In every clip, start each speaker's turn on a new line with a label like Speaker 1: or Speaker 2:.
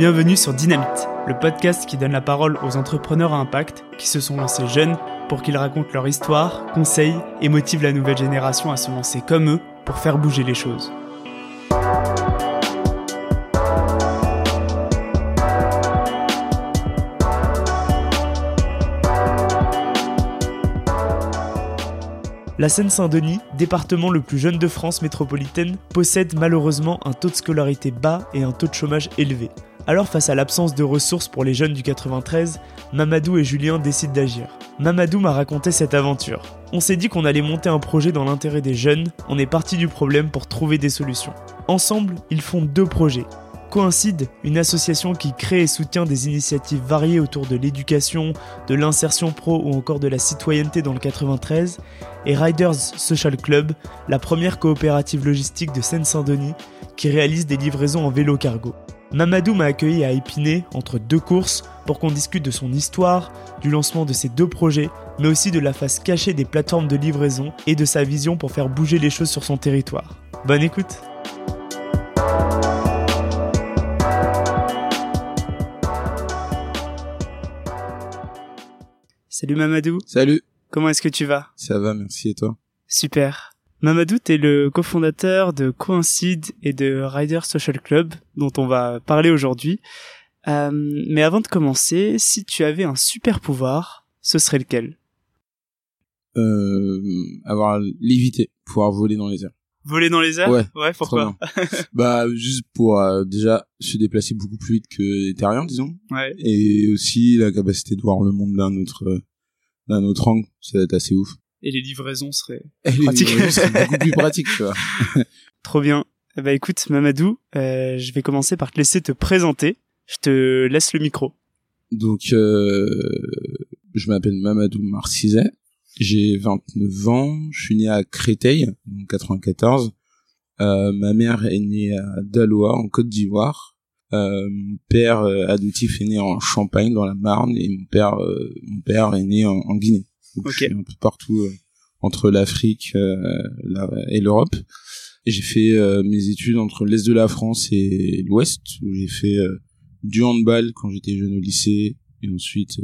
Speaker 1: Bienvenue sur Dynamite, le podcast qui donne la parole aux entrepreneurs à impact qui se sont lancés jeunes pour qu'ils racontent leur histoire, conseillent et motivent la nouvelle génération à se lancer comme eux pour faire bouger les choses. La Seine-Saint-Denis, département le plus jeune de France métropolitaine, possède malheureusement un taux de scolarité bas et un taux de chômage élevé. Alors face à l'absence de ressources pour les jeunes du 93, Mamadou et Julien décident d'agir. Mamadou m'a raconté cette aventure. On s'est dit qu'on allait monter un projet dans l'intérêt des jeunes, on est parti du problème pour trouver des solutions. Ensemble, ils font deux projets. Coïncide, une association qui crée et soutient des initiatives variées autour de l'éducation, de l'insertion pro ou encore de la citoyenneté dans le 93, et Riders Social Club, la première coopérative logistique de Seine-Saint-Denis qui réalise des livraisons en vélo cargo. Mamadou m'a accueilli à Épinay entre deux courses pour qu'on discute de son histoire, du lancement de ses deux projets, mais aussi de la face cachée des plateformes de livraison et de sa vision pour faire bouger les choses sur son territoire. Bonne écoute Salut Mamadou.
Speaker 2: Salut.
Speaker 1: Comment est-ce que tu vas?
Speaker 2: Ça va, merci et toi?
Speaker 1: Super. Mamadou, t'es le cofondateur de Coïncide et de Rider Social Club, dont on va parler aujourd'hui. Euh, mais avant de commencer, si tu avais un super pouvoir, ce serait lequel?
Speaker 2: Euh, Avoir l'éviter, pouvoir voler dans les airs.
Speaker 1: Voler dans les airs?
Speaker 2: Ouais.
Speaker 1: Ouais, pourquoi?
Speaker 2: Bah juste pour euh, déjà se déplacer beaucoup plus vite que les terriens, disons,
Speaker 1: Ouais.
Speaker 2: et aussi la capacité de voir le monde d'un autre euh, d'un autre angle, ça va être assez ouf.
Speaker 1: Et les livraisons seraient
Speaker 2: Et les livraisons, beaucoup plus pratique, tu vois.
Speaker 1: trop bien. Ben écoute, Mamadou, euh, je vais commencer par te laisser te présenter. Je te laisse le micro.
Speaker 2: Donc euh, je m'appelle Mamadou Marcizet, j'ai 29 ans, je suis né à Créteil, en 94. Euh, ma mère est née à Daloa, en Côte d'Ivoire. Euh, mon père euh, adoptif est né en Champagne, dans la Marne, et mon père, euh, mon père est né en, en Guinée. Donc
Speaker 1: Ok.
Speaker 2: je suis un peu partout euh, entre l'Afrique euh, la- et l'Europe. J'ai fait euh, mes études entre l'est de la France et l'ouest, où j'ai fait euh, du handball quand j'étais jeune au lycée, et ensuite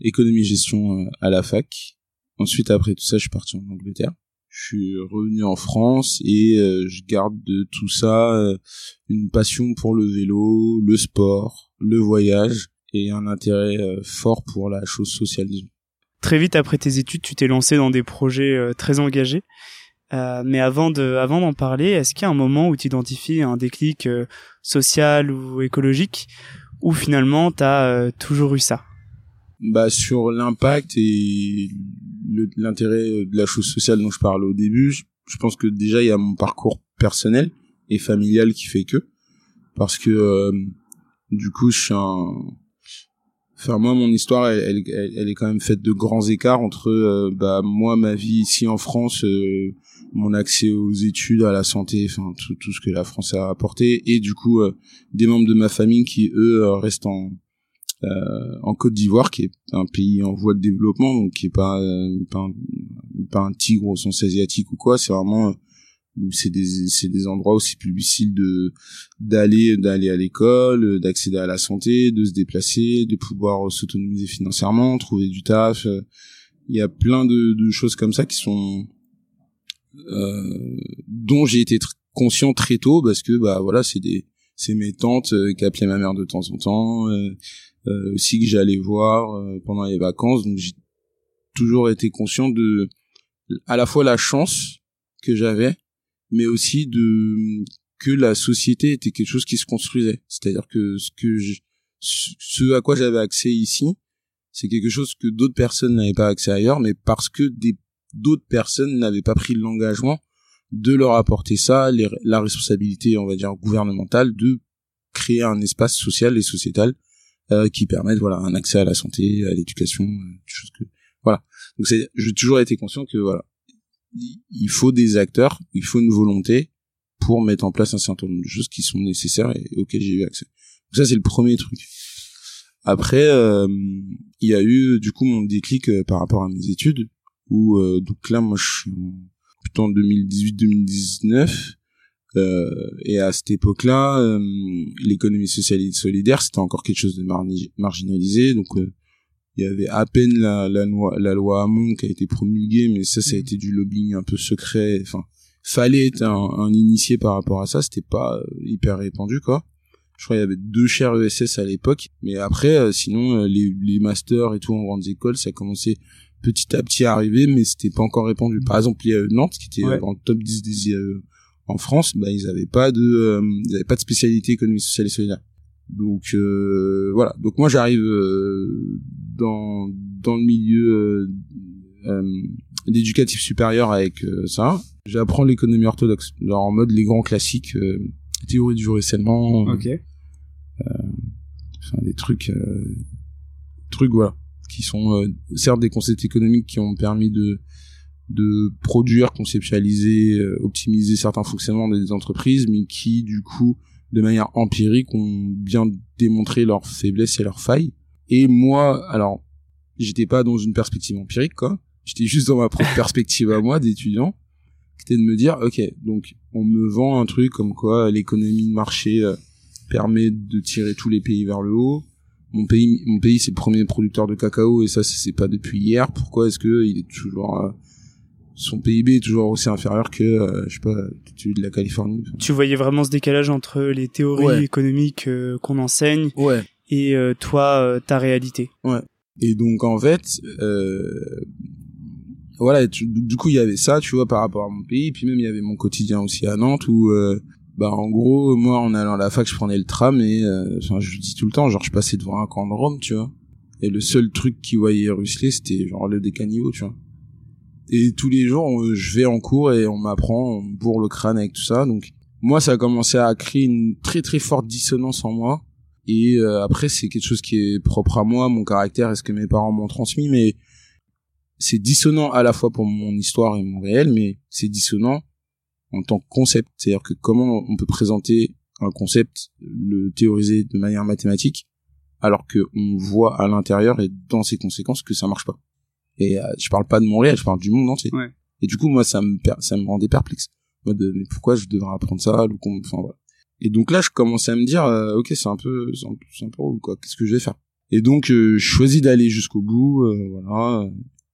Speaker 2: économie-gestion euh, à la fac. Ensuite, après tout ça, je suis parti en Angleterre. Je suis revenu en France et euh, je garde de tout ça euh, une passion pour le vélo, le sport, le voyage et un intérêt euh, fort pour la chose sociale.
Speaker 1: Très vite après tes études, tu t'es lancé dans des projets euh, très engagés. Euh, mais avant de, avant d'en parler, est-ce qu'il y a un moment où tu identifies un déclic euh, social ou écologique, ou finalement t'as euh, toujours eu ça?
Speaker 2: Bah sur l'impact et l'intérêt de la chose sociale dont je parlais au début, je, je pense que déjà il y a mon parcours personnel et familial qui fait que parce que euh, du coup je suis un enfin moi mon histoire elle, elle, elle- est quand même faite de grands écarts entre euh, bah moi ma vie ici en France euh, mon accès aux études à la santé enfin tout, tout ce que la France a apporté et du coup euh, des membres de ma famille qui eux euh, restent en euh, en Côte d'Ivoire, qui est un pays en voie de développement, donc qui est pas pas un, pas un tigre au sens asiatique ou quoi. C'est vraiment c'est des c'est des endroits où c'est plus difficile de d'aller d'aller à l'école, d'accéder à la santé, de se déplacer, de pouvoir s'autonomiser financièrement, trouver du taf. euh. Il y a plein de, de choses comme ça qui sont euh, dont j'ai été conscient très tôt parce que bah voilà c'est des c'est mes tantes euh, qui appelaient ma mère de temps en temps euh, euh, aussi que j'allais voir euh, pendant les vacances. Donc j'ai toujours été conscient de à la fois la chance que j'avais, mais aussi de que la société était quelque chose qui se construisait. C'est-à-dire que ce que je, ce à quoi j'avais accès ici, c'est quelque chose que d'autres personnes n'avaient pas accès ailleurs, mais parce que des d'autres personnes n'avaient pas pris l'engagement de leur apporter ça, la responsabilité, on va dire, gouvernementale de créer un espace social et sociétal euh, qui permettent voilà un accès à la santé, à l'éducation, euh, choses que voilà. Donc c'est j'ai toujours été conscient que voilà il faut des acteurs, il faut une volonté pour mettre en place un certain nombre de choses qui sont nécessaires et auxquelles j'ai eu accès. Donc ça c'est le premier truc. Après euh, il y a eu du coup mon déclic euh, par rapport à mes études où euh, donc là moi je suis plutôt en 2018-2019 Euh, et à cette époque-là, euh, l'économie sociale et solidaire, c'était encore quelque chose de marginalisé. Donc, il y avait à peine la, la loi, la loi Hamon qui a été promulguée, mais ça, ça a mmh. été du lobbying un peu secret. Enfin, fallait être un, un initié par rapport à ça. C'était pas hyper répandu, quoi. Je crois qu'il y avait deux chaires ESS à l'époque, mais après, sinon, les, les masters et tout en grandes écoles, ça a commencé petit à petit à arriver, mais c'était pas encore répandu. Par exemple, a Nantes qui était le top 10 des IAE en France, bah, ils avaient pas de, euh, ils avaient pas de spécialité économie sociale et solidaire. Donc euh, voilà. Donc moi j'arrive euh, dans dans le milieu d'éducatif supérieur avec ça. J'apprends l'économie orthodoxe, genre en mode les grands classiques, théorie du ruissellement.
Speaker 1: Ok.
Speaker 2: enfin des trucs, trucs voilà, qui sont certes des concepts économiques qui ont permis de de produire, conceptualiser, euh, optimiser certains fonctionnements des entreprises, mais qui du coup, de manière empirique, ont bien démontré leurs faiblesses et leurs failles. Et moi, alors, j'étais pas dans une perspective empirique, quoi. J'étais juste dans ma propre perspective à moi d'étudiant, c'était de me dire, ok, donc on me vend un truc comme quoi l'économie de marché euh, permet de tirer tous les pays vers le haut. Mon pays, mon pays, c'est le premier producteur de cacao et ça, c'est pas depuis hier. Pourquoi est-ce que il est toujours euh, son PIB est toujours aussi inférieur que euh, je sais pas celui de la Californie.
Speaker 1: Tu voyais vraiment ce décalage entre les théories économiques euh, qu'on enseigne
Speaker 2: ouais.
Speaker 1: et euh, toi ta réalité.
Speaker 2: Ouais. Et donc en fait voilà du coup il y avait ça tu vois par rapport à mon pays puis même il y avait mon quotidien aussi à Nantes où bah en gros moi en allant à la fac je prenais le tram et enfin je dis tout le temps genre je passais devant un camp de Rome tu vois et le seul truc qui voyait ruisseler c'était genre le décaniveau tu vois et tous les jours je vais en cours et on m'apprend on bourre le crâne avec tout ça. Donc moi ça a commencé à créer une très très forte dissonance en moi. Et euh, après c'est quelque chose qui est propre à moi mon caractère et ce que mes parents m'ont transmis. Mais c'est dissonant à la fois pour mon histoire et mon réel mais c'est dissonant en tant que concept. C'est-à-dire que comment on peut présenter un concept le théoriser de manière mathématique alors que on voit à l'intérieur et dans ses conséquences que ça marche pas et euh, je parle pas de Montréal, je parle du monde entier.
Speaker 1: Ouais.
Speaker 2: Et du coup, moi, ça me ça me rendait perplexe. Moi, de, mais pourquoi je devrais apprendre ça ou enfin voilà. Et donc là, je commençais à me dire, euh, ok, c'est un peu, c'est un, un, peu quoi. Qu'est-ce que je vais faire? Et donc, euh, je choisis d'aller jusqu'au bout. voilà,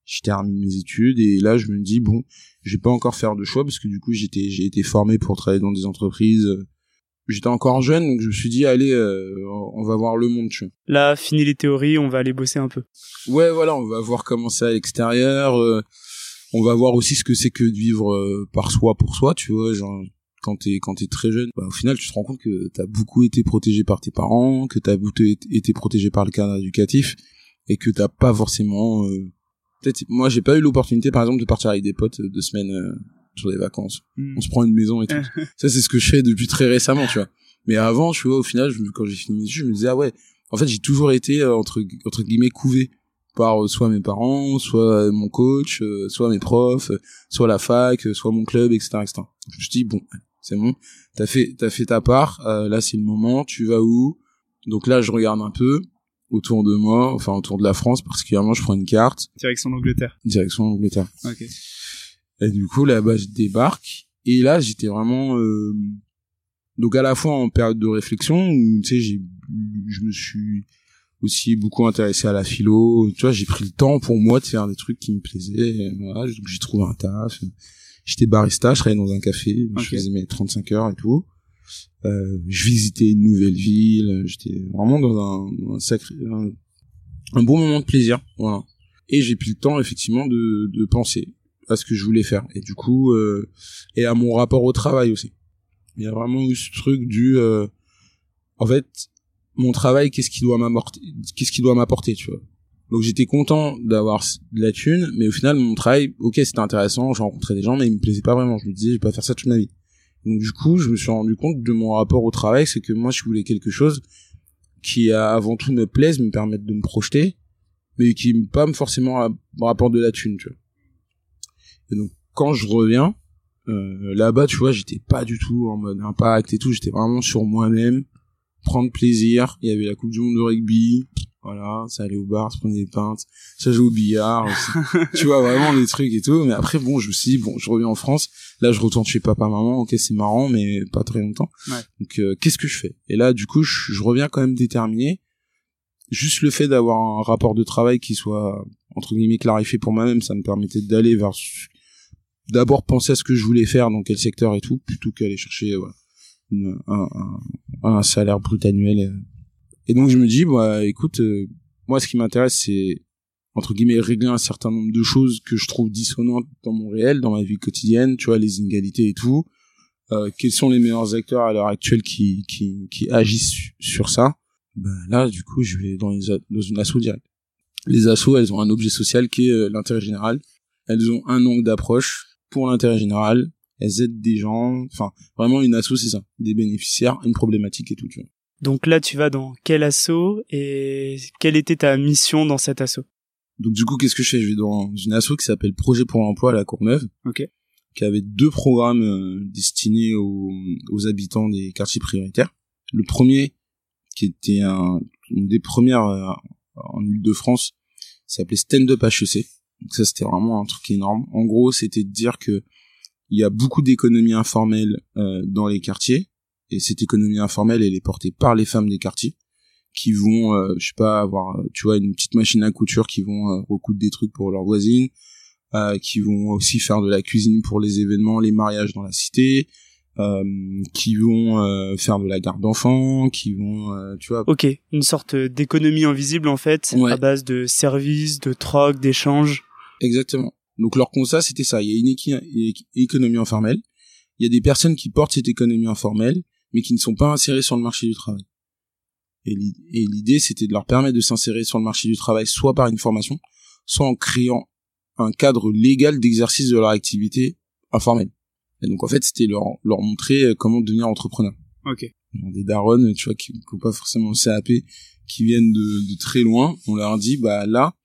Speaker 2: je termine mes études et là, je me dis bon, je vais pas encore faire de choix parce que du coup, j'étais, j'ai été formé pour travailler dans des entreprises j'étais encore jeune, donc je me suis dit, allez, euh, on va voir le monde, tu vois.
Speaker 1: Là, fini les théories, on va aller bosser un peu.
Speaker 2: Ouais, voilà, on va voir comment c'est à l'extérieur. Euh, on va voir aussi ce que c'est que de vivre euh, par soi pour soi, tu vois. Genre, quand t'es quand t'es très jeune, bah, au final, tu te rends compte que t'as beaucoup été protégé par tes parents, que t'as beaucoup été protégé par le cadre éducatif, et que t'as pas forcément. Peut-être, moi, j'ai pas eu l'opportunité, par exemple, de partir avec des potes deux semaines sur des vacances. Hmm. On se prend une maison et tout. ça, c'est ce que je fais depuis très récemment, tu vois. Mais avant, tu vois, au final, je, quand j'ai fini mes études, je me disais, ah ouais, en fait, j'ai toujours été, euh, entre, entre guillemets, couvé par euh, soit mes parents, soit euh, mon coach, soit mes profs, soit la fac, soit mon club, etc., etc. Je me suis dit, bon, c'est bon, t'as fait, t'as fait ta part, là, c'est le moment, tu vas où? Donc là, je regarde un peu autour de moi, enfin, autour de la France, particulièrement, je prends une carte.
Speaker 1: Direction l'Angleterre.
Speaker 2: Direction l'Angleterre.
Speaker 1: Ok.
Speaker 2: Et du coup, là-bas, je débarque. Et là, j'étais vraiment... Euh... Donc à la fois en période de réflexion, tu sais, j'ai, je me suis aussi beaucoup intéressé à la philo. Tu vois, j'ai pris le temps pour moi de faire des trucs qui me plaisaient. Voilà, donc j'ai trouvé un taf. J'étais barista, je travaillais dans un café. Je faisais mes 35 heures et tout. Euh, je visitais une nouvelle ville. J'étais vraiment dans un, un sacré, un, un, bon moment de plaisir. Voilà. Et j'ai pris le temps effectivement de, de penser à ce que je voulais faire. Et du coup euh, et à mon rapport au travail aussi. Il y a vraiment eu ce truc du euh, en fait mon travail qu'est-ce qu'il doit m'apporter qu'est-ce qu'il doit m'apporter tu vois. Donc j'étais content d'avoir de la thune mais au final mon travail ok c'était intéressant j'ai rencontré des gens mais il me plaisait pas vraiment. Je me disais je vais pas faire ça toute ma vie. Donc du coup je me suis rendu compte de mon rapport au travail c'est que moi je voulais quelque chose qui avant tout me plaise me permette de me projeter mais qui pas forcément rapport de la thune tu vois et donc quand je reviens euh, là-bas, tu vois, j'étais pas du tout en mode impact et tout, j'étais vraiment sur moi-même, prendre plaisir. Il y avait la Coupe du Monde de rugby, voilà ça allait au bar se prenait des pintes ça jouait au billard tu vois vraiment des trucs et tout. Mais après bon je me suis dit bon je reviens en France. Là je retourne chez papa maman. Ok c'est marrant mais pas très longtemps.
Speaker 1: Ouais.
Speaker 2: donc euh, qu'est-ce que je fais? Et là du coup je, je reviens quand même déterminé. Juste le fait d'avoir un rapport de travail qui soit entre guillemets clarifié pour moi-même ça me permettait d'aller vers d'abord penser à ce que je voulais faire dans quel secteur et tout plutôt qu'aller chercher voilà, un, un, un salaire brut annuel euh. et donc je me dis bah écoute euh, moi ce qui m'intéresse c'est entre guillemets régler un certain nombre de choses que je trouve dissonantes dans mon réel dans ma vie quotidienne tu vois les inégalités et tout. Euh, quels sont les meilleurs acteurs à l'heure actuelle qui qui qui agissent su- sur ça? Ben là du coup je vais dans les dans une asso directe. Les assos elles ont un objet social qui est euh, l'intérêt général. Elles ont un angle d'approche pour l'intérêt général elles aident des gens enfin vraiment une asso c'est ça des bénéficiaires une problématique et tout tu vois.
Speaker 1: Donc là, tu vas dans quel assaut et quelle était ta mission dans cet assaut
Speaker 2: donc du coup qu'est-ce que je fais? Je vais dans une asso qui s'appelle Projet pour l'emploi à la Courneuve.
Speaker 1: Ok.
Speaker 2: qui avait deux programmes euh, destinés aux, aux habitants des quartiers prioritaires. Le premier qui était un, une des premières euh, en Ile-de-France s'appelait Stand Up HEC donc ça c'était vraiment un truc énorme en gros c'était de dire que il y a beaucoup d'économies informelles euh, dans les quartiers et cette économie informelle elle est portée par les femmes des quartiers qui vont euh, je sais pas avoir euh, tu vois une petite machine à couture qui vont euh, recoudre des trucs pour leurs voisines euh, qui vont aussi faire de la cuisine pour les événements les mariages dans la cité euh, qui vont euh, faire de la garde d'enfants qui vont euh, tu vois
Speaker 1: Ok, une sorte d'économie invisible en fait,
Speaker 2: Ouais.
Speaker 1: à base de services, de troc, d'échanges.
Speaker 2: Exactement. Donc leur constat, c'était ça. Il y a une équi- économie informelle. Il y a des personnes qui portent cette économie informelle, mais qui ne sont pas insérées sur le marché du travail. Et l'i- et l'idée, c'était de leur permettre de s'insérer sur le marché du travail, soit par une formation, soit en créant un cadre légal d'exercice de leur activité informelle. Et donc en fait, c'était leur, leur montrer euh, comment devenir entrepreneur.
Speaker 1: Ok.
Speaker 2: Des daronnes, tu vois, qui n'ont pas forcément le CAP, qui viennent de, de très loin, on leur dit, bah là,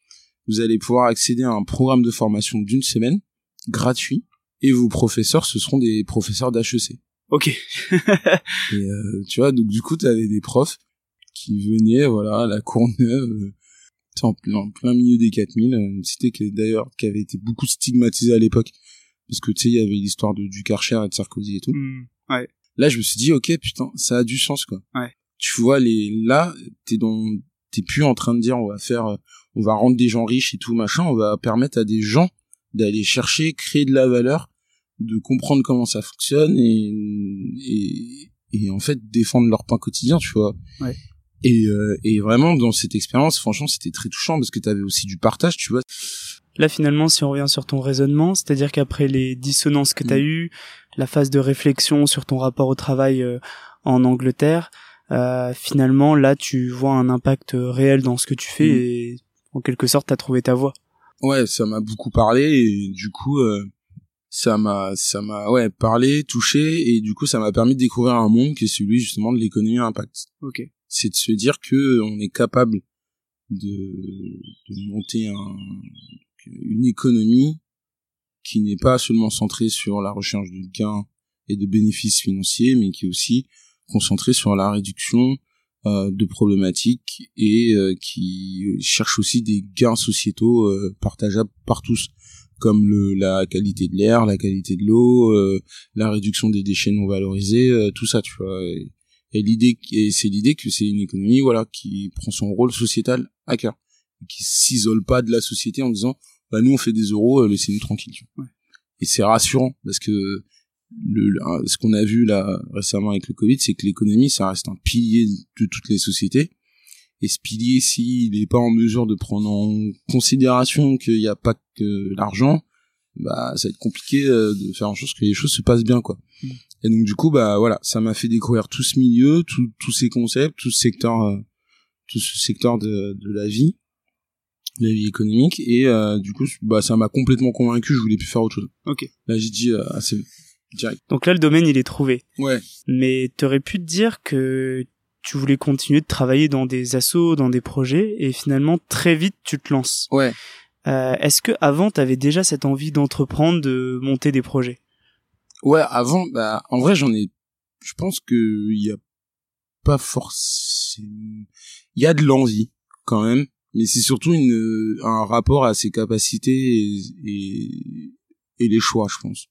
Speaker 2: vous allez pouvoir accéder à un programme de formation d'une semaine, gratuit, et vos professeurs, ce seront des professeurs d'HEC.
Speaker 1: Ok.
Speaker 2: Et euh, tu vois, donc du coup, tu avais des profs qui venaient, voilà, à la Courneuve, euh, en plein, en plein milieu des 4000, euh, une cité qui d'ailleurs qui avait été beaucoup stigmatisée à l'époque, parce que tu sais, il y avait l'histoire de du Karcher et de Sarkozy et tout.
Speaker 1: Hmm.
Speaker 2: Là, je me suis dit, ok, putain, ça a du sens, quoi.
Speaker 1: Ouais.
Speaker 2: Tu vois, les, là, t'es dans, t'es plus en train de dire, on va faire, on va rendre des gens riches et tout, machin, on va permettre à des gens d'aller chercher, créer de la valeur, de comprendre comment ça fonctionne et, et, et en fait, défendre leur pain quotidien, tu vois.
Speaker 1: Ouais.
Speaker 2: Et, euh, et vraiment, dans cette expérience, franchement, c'était très touchant parce que t'avais aussi du partage, tu vois.
Speaker 1: Là finalement, si on revient sur ton raisonnement, c'est-à-dire qu'après les dissonances que tu as
Speaker 2: Mm.
Speaker 1: eues, la phase de réflexion sur ton rapport au travail euh, en Angleterre, euh, finalement là tu vois un impact euh, réel dans ce que tu fais
Speaker 2: Mm.
Speaker 1: et en quelque sorte t'as trouvé ta voie.
Speaker 2: ouais ça m'a beaucoup parlé et du coup euh, ça m'a ça m'a ouais parlé touché et du coup ça m'a permis de découvrir un monde qui est celui justement de l'économie à impact
Speaker 1: Ok.
Speaker 2: c'est de se dire que on est capable de de monter un une économie qui n'est pas seulement centrée sur la recherche de gains et de bénéfices financiers mais qui est aussi concentrée sur la réduction euh, de problématiques et euh, qui cherche aussi des gains sociétaux euh, partageables par tous comme le, la qualité de l'air, la qualité de l'eau, euh, la réduction des déchets non valorisés, euh, tout ça, tu vois. Et, et l'idée, et c'est l'idée que c'est une économie, voilà, qui prend son rôle sociétal à cœur, qui s'isole pas de la société en disant, bah nous on fait des euros, euh, laissez-nous tranquilles. tu vois.
Speaker 1: Ouais.
Speaker 2: Et c'est rassurant parce que le, le- ce qu'on a vu là récemment avec le Covid, c'est que l'économie, ça reste un pilier de toutes les sociétés. Et ce pilier, s'il n'est pas en mesure de prendre en considération qu'il n'y a pas que l'argent, bah ça va être compliqué euh, de faire en sorte que les choses se passent bien, quoi.
Speaker 1: Mm.
Speaker 2: Et donc du coup, bah voilà, ça m'a fait découvrir tout ce milieu, tout- tous ces concepts, tout ce secteur, euh, tout ce secteur de, de la vie, de la vie économique, et euh, du coup, bah ça m'a complètement convaincu. Je voulais plus faire autre chose.
Speaker 1: Ok.
Speaker 2: Là, j'ai dit euh, assez direct.
Speaker 1: Donc là le domaine il est trouvé.
Speaker 2: Ouais.
Speaker 1: Mais t'aurais pu te dire que tu voulais continuer de travailler dans des assos, dans des projets, et finalement très vite tu te lances.
Speaker 2: Ouais.
Speaker 1: Euh, Est-ce que avant t'avais déjà cette envie d'entreprendre, de monter des projets?
Speaker 2: Ouais, avant, bah, en vrai, j'en ai, je pense que il y a pas forcément, il y a de l'envie. quand même mais c'est surtout une un rapport à ses capacités et, et, et les choix je pense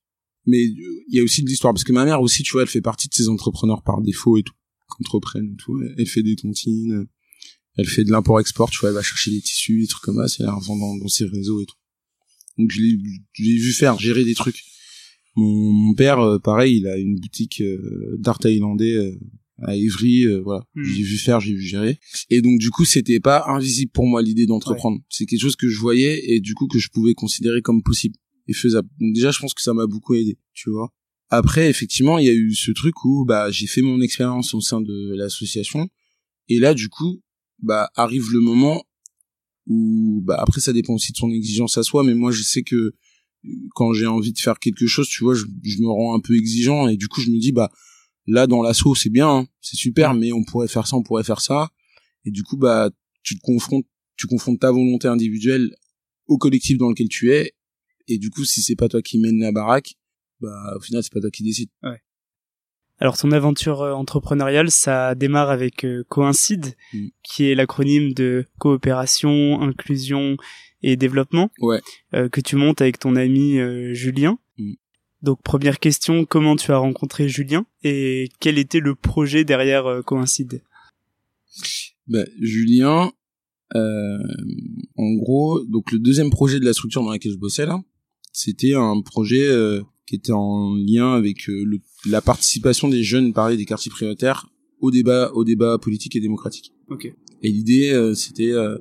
Speaker 2: mais il y a aussi de l'histoire parce que ma mère aussi tu vois elle fait partie de ces entrepreneurs par défaut et tout entreprennent et tout elle fait des tontines elle fait de l'import-export tu vois elle va chercher des tissus des trucs comme ça c'est elle revend dans, dans ses réseaux et tout. Donc je l'ai vu faire gérer des trucs. Mon, mon père euh, pareil il a une boutique euh, d'art thaïlandais euh, à Évry voilà.
Speaker 1: Hmm.
Speaker 2: j'ai vu faire j'ai vu gérer. Et donc du coup c'était pas invisible pour moi l'idée d'entreprendre. C'est quelque chose que je voyais et du coup que je pouvais considérer comme possible et faisable. Donc déjà je pense que ça m'a beaucoup aidé tu vois. Après effectivement il y a eu ce truc où bah j'ai fait mon expérience au sein de l'association. Et là du coup bah arrive le moment où bah après ça dépend aussi de son exigence à soi mais moi je sais que euh, quand j'ai envie de faire quelque chose tu vois je, je me rends un peu exigeant et du coup je me dis bah là dans l'assaut c'est bien hein, c'est super mais on pourrait faire ça on pourrait faire ça. Et du coup bah tu te confrontes tu confrontes ta volonté individuelle au collectif dans lequel tu es et du coup si c'est pas toi qui mène la baraque bah au final c'est pas toi qui décide
Speaker 1: Alors ton aventure euh, entrepreneuriale, ça démarre avec euh, Coïncide,
Speaker 2: Mm.
Speaker 1: qui est l'acronyme de coopération, inclusion et développement,
Speaker 2: ouais
Speaker 1: euh, que tu montes avec ton ami euh, Julien.
Speaker 2: Mm.
Speaker 1: Donc première question, comment tu as rencontré Julien et quel était le projet derrière Coïncide?
Speaker 2: Bah, Julien euh, en gros donc le deuxième projet de la structure dans laquelle je bossais là c'était un projet euh, qui était en lien avec euh, le, la participation des jeunes pareil des quartiers prioritaires au débat au débat politique et démocratique
Speaker 1: Ok.
Speaker 2: et l'idée euh, c'était euh,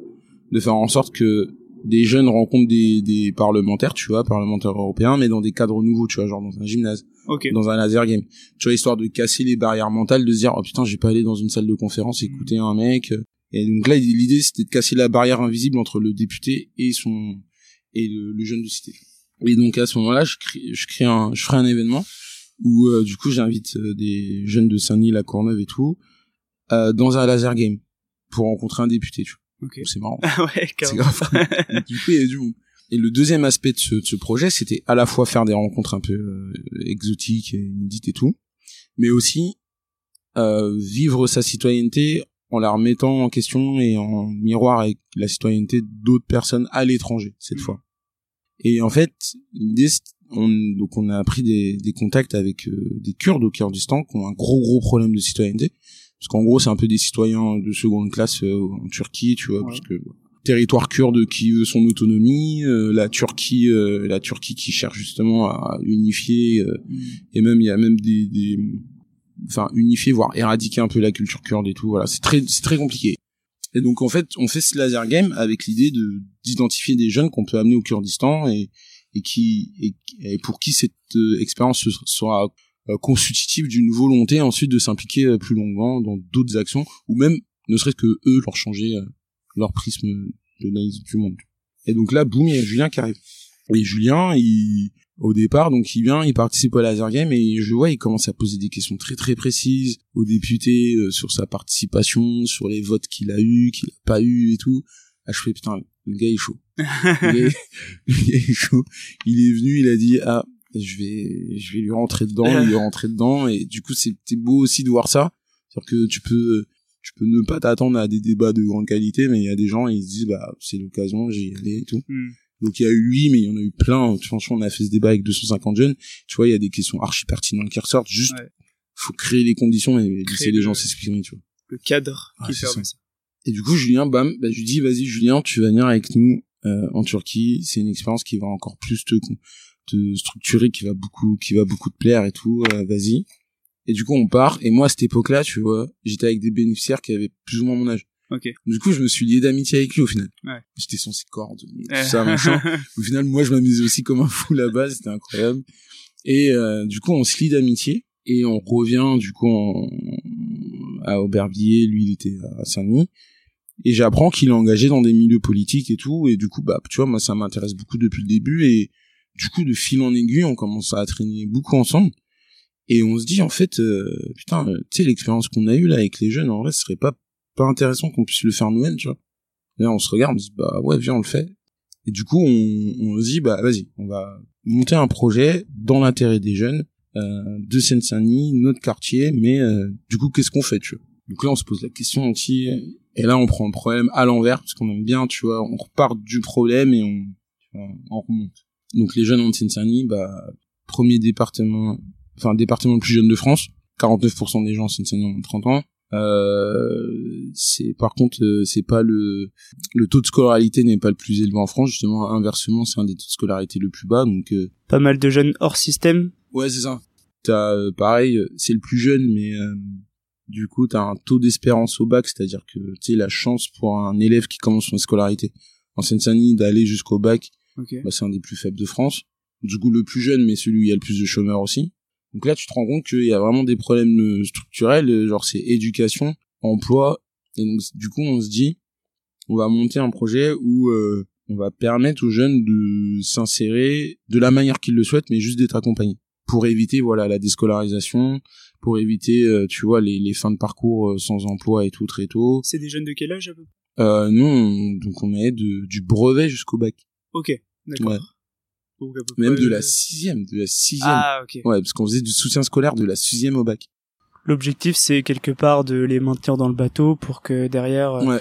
Speaker 2: de faire en sorte que des jeunes rencontrent des, des parlementaires tu vois parlementaires européens mais dans des cadres nouveaux tu vois genre dans un gymnase
Speaker 1: Ok.
Speaker 2: dans un laser game tu vois histoire de casser les barrières mentales de se dire oh putain j'ai pas aller dans une salle de conférence écouter un mec et donc là l'idée c'était de casser la barrière invisible entre le député et son et le, le jeune de cité et donc à ce moment-là je crée je crée un je ferai un événement où euh, du coup j'invite euh, des jeunes de Saint-Denis la Courneuve et tout euh, dans un laser game pour rencontrer un député tu vois
Speaker 1: Ok.
Speaker 2: Donc, c'est marrant
Speaker 1: Ah ouais,
Speaker 2: c'est grave du coup il y a du monde et le deuxième aspect de ce, de ce projet, c'était à la fois faire des rencontres un peu euh, exotiques et inédites et tout, mais aussi euh, vivre sa citoyenneté en la remettant en question et en miroir avec la citoyenneté d'autres personnes à l'étranger cette
Speaker 1: Mhm.
Speaker 2: fois. Et en fait, l'idée, on, donc on a pris des, des contacts avec euh, des Kurdes au Kurdistan qui ont un gros gros problème de citoyenneté, parce qu'en gros c'est un peu des citoyens de seconde classe euh, en Turquie, tu vois,
Speaker 1: Ouais.
Speaker 2: parce que territoire kurde qui veut son autonomie, euh, la Turquie, euh, la Turquie qui cherche justement à unifier, euh,
Speaker 1: Mm.
Speaker 2: et même il y a même des, des, enfin unifier voire éradiquer un peu la culture kurde et tout. Voilà, c'est très c'est très compliqué. Et donc en fait, on fait ce laser game avec l'idée de d'identifier des jeunes qu'on peut amener au Kurdistan et et qui et, et pour qui cette euh, expérience se- sera euh, constitutive d'une volonté ensuite de s'impliquer euh, plus longuement dans d'autres actions ou même ne serait-ce que eux leur changer euh, leur prisme de l'analyse du monde. Et donc là, boum, il y a Julien qui arrive. Et Julien, il, au départ, donc il vient, il participe au laser game et je vois, il commence à poser des questions très très précises aux députés euh, sur sa participation, sur les votes qu'il a eu, qu'il a pas eu et tout. Ah, je fais putain, le gars est chaud. Le gars le gars est chaud. Il est venu, il a dit ah, je vais, je vais lui rentrer dedans, est rentré dedans et du coup c'était beau aussi de voir ça. C'est-à-dire que tu peux, tu peux ne pas t'attendre à des débats de grande qualité, mais il y a des gens, ils se disent bah c'est l'occasion, j'y aller et tout.
Speaker 1: Mm.
Speaker 2: Donc il y a eu lui, mais il y en a eu plein. Franchement, on a fait ce débat avec 250 jeunes. Tu vois, il y a des questions archi pertinentes qui ressortent. Juste,
Speaker 1: Ouais.
Speaker 2: faut créer les conditions et laisser les
Speaker 1: le-
Speaker 2: gens s'exprimer, tu vois.
Speaker 1: Le cadre
Speaker 2: Ouais,
Speaker 1: qui permet
Speaker 2: ça. Et du coup, Julien, bam, bah, je lui dis, vas-y, Julien, tu vas venir avec nous euh, en Turquie. C'est une expérience qui va encore plus te, te structurer, qui va beaucoup, qui va beaucoup te plaire et tout. euh, vas-y. Et du coup, on part. Et moi, à cette époque-là, tu vois, j'étais avec des bénéficiaires qui avaient plus ou moins mon âge.
Speaker 1: Ok.
Speaker 2: Du coup, je me suis lié d'amitié avec lui au final.
Speaker 1: Ouais.
Speaker 2: J'étais censé coordonner tout ça, machin. Au final, moi, je m'amusais aussi comme un fou là-bas, c'était incroyable. Et euh, du coup, on se lie d'amitié et on revient du coup en, à Aubervilliers. Lui, il était à Saint-Denis. Et j'apprends qu'il est engagé dans des milieux politiques et tout. Et du coup, bah, tu vois, moi, ça m'intéresse beaucoup depuis le début. Et du coup, de fil en aiguille, on commence à traîner beaucoup ensemble. Et on se dit, en fait, euh, putain, euh, tu sais, l'expérience qu'on a eue là avec les jeunes, en vrai, ce serait pas pas intéressant qu'on puisse le faire nous-mêmes, tu vois. Et là, on se regarde, on se dit, bah ouais, viens, on le fait. Et du coup, on, on se dit, bah vas-y, on va monter un projet dans l'intérêt des jeunes, euh, de Seine-Saint-Denis, notre quartier, mais euh, du coup, qu'est-ce qu'on fait, tu vois Donc là, on se pose la question aussi, Et là, on prend le problème à l'envers, parce qu'on aime bien, tu vois, on repart du problème et on, on remonte. Donc les jeunes en Seine-Saint-Denis, bah, premier département, enfin département le plus jeune de France, 49% des gens en Seine-Saint-Denis ont 30 ans. Euh, c'est par contre euh, c'est pas le le taux de scolarité n'est pas le plus élevé en France. Justement inversement c'est un des taux de scolarité le plus bas. Donc euh,
Speaker 1: pas mal de jeunes hors système.
Speaker 2: Ouais c'est ça. T'as euh, pareil c'est le plus jeune mais du coup t'as un taux d'espérance au bac. C'est-à-dire que tu sais la chance pour un élève qui commence son scolarité en Seine-Saint-Denis d'aller jusqu'au bac bah, c'est un des plus faibles de France. Du coup le plus jeune mais celui où il y a le plus de chômeurs aussi donc là tu te rends compte qu'il y a vraiment des problèmes euh, structurels euh, genre c'est éducation emploi et donc du coup on se dit on va monter un projet où euh, on va permettre aux jeunes de s'insérer de la manière qu'ils le souhaitent mais juste d'être accompagnés. Pour éviter voilà la déscolarisation pour éviter tu vois les, les fins de parcours sans emploi et tout très tôt.
Speaker 1: C'est des jeunes de quel âge à peu
Speaker 2: euh, non donc on est de, du brevet jusqu'au bac.
Speaker 1: Ok, d'accord.
Speaker 2: Même de la sixième, de la sixième.
Speaker 1: Ah, ok.
Speaker 2: Ouais, parce qu'on faisait du soutien scolaire de la sixième au bac.
Speaker 1: L'objectif, c'est quelque part de les maintenir dans le bateau pour que derrière, euh,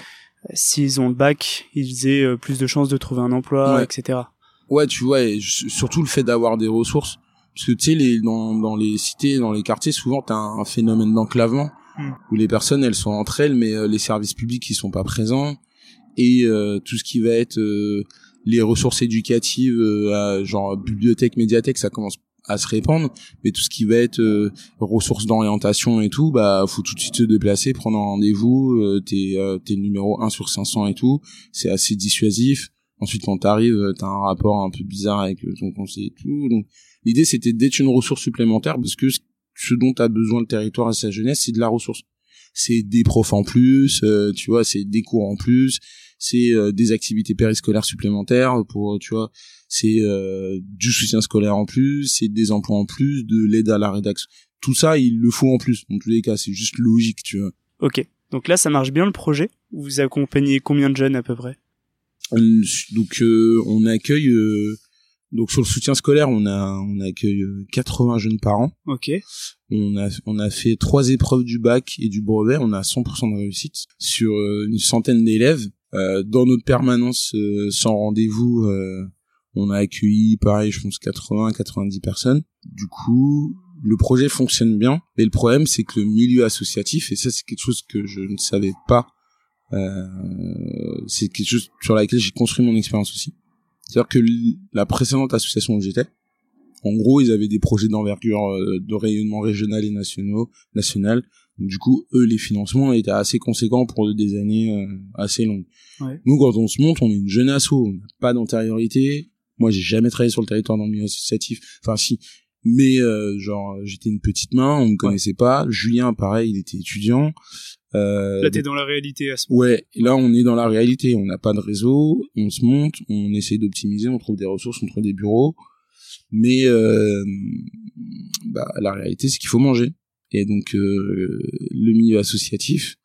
Speaker 1: s'ils ont le bac, ils aient euh, plus de chances de trouver un emploi, etc.
Speaker 2: Ouais, tu vois, et surtout le fait d'avoir des ressources. Parce que tu sais, les, dans, dans les cités, dans les quartiers, souvent, t'as un, un phénomène d'enclavement hmm. où les personnes, elles sont entre elles, mais euh, les services publics, ils sont pas présents. Et tout ce qui va être les ressources éducatives, euh, genre bibliothèque, médiathèque, ça commence à se répandre, mais tout ce qui va être euh, ressources d'orientation et tout, bah faut tout de suite se déplacer, prendre un rendez-vous, euh, t'es euh, t'es numéro 1 sur 500 et tout, c'est assez dissuasif. Ensuite quand t'arrives, euh, t'as un rapport un peu bizarre avec ton conseiller et tout. Donc l'idée c'était d'être une ressource supplémentaire parce que ce dont a besoin le territoire à sa jeunesse, c'est de la ressource. C'est des profs en plus, tu vois, c'est des cours en plus, c'est euh, des activités périscolaires supplémentaires pour tu vois c'est euh, du soutien scolaire en plus c'est des emplois en plus de l'aide à la rédaction tout ça il le faut en plus en tous les cas c'est juste logique tu vois
Speaker 1: ok donc là ça marche bien le projet? Vous accompagnez combien de jeunes à peu près?
Speaker 2: Donc euh, on accueille donc sur le soutien scolaire, on a on accueille 80 jeunes par an.
Speaker 1: Ok.
Speaker 2: On a on a fait trois épreuves du bac et du brevet. On a 100% de réussite sur une centaine d'élèves. Euh, dans notre permanence euh, sans rendez-vous, euh, on a accueilli, pareil, je pense 80-90 personnes. Du coup, le projet fonctionne bien, mais le problème c'est que le milieu associatif, et ça c'est quelque chose que je ne savais pas, euh, c'est quelque chose sur laquelle j'ai construit mon expérience aussi. C'est-à-dire que la précédente association où j'étais, en gros, ils avaient des projets d'envergure de rayonnement régional et nationaux, national, du coup, eux, les financements étaient assez conséquents pour des années euh, assez longues. Ouais. Nous, quand on se monte, on est une jeune asso, on n'a pas d'antériorité. Moi, j'ai jamais travaillé sur le territoire dans le milieu associatif. Enfin, si, mais euh, genre, j'étais une petite main, on me connaissait pas. Julien, pareil, il était étudiant.
Speaker 1: Euh, là, t'es dans la réalité à ce
Speaker 2: moment. Ouais, et là, on est dans la réalité. On n'a pas de réseau, on se monte, on essaie d'optimiser, on trouve des ressources, on trouve des bureaux. Mais euh, bah, la réalité, c'est qu'il faut manger et donc euh, le milieu associatif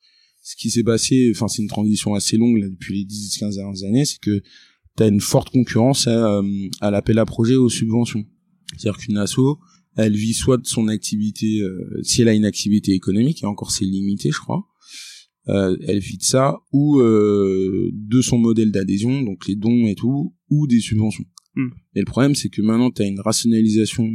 Speaker 2: ce qui s'est passé enfin c'est une transition assez longue là, depuis les 10 15 dernières années c'est que tu as une forte concurrence à, euh, à l'appel à projet aux subventions. C'est-à-dire qu'une asso elle vit soit de son activité euh, si elle a une activité économique et encore c'est limité je crois euh, elle vit de ça ou euh, de son modèle d'adhésion donc les dons et tout ou des subventions. Hmm. et le problème c'est que maintenant tu as une rationalisation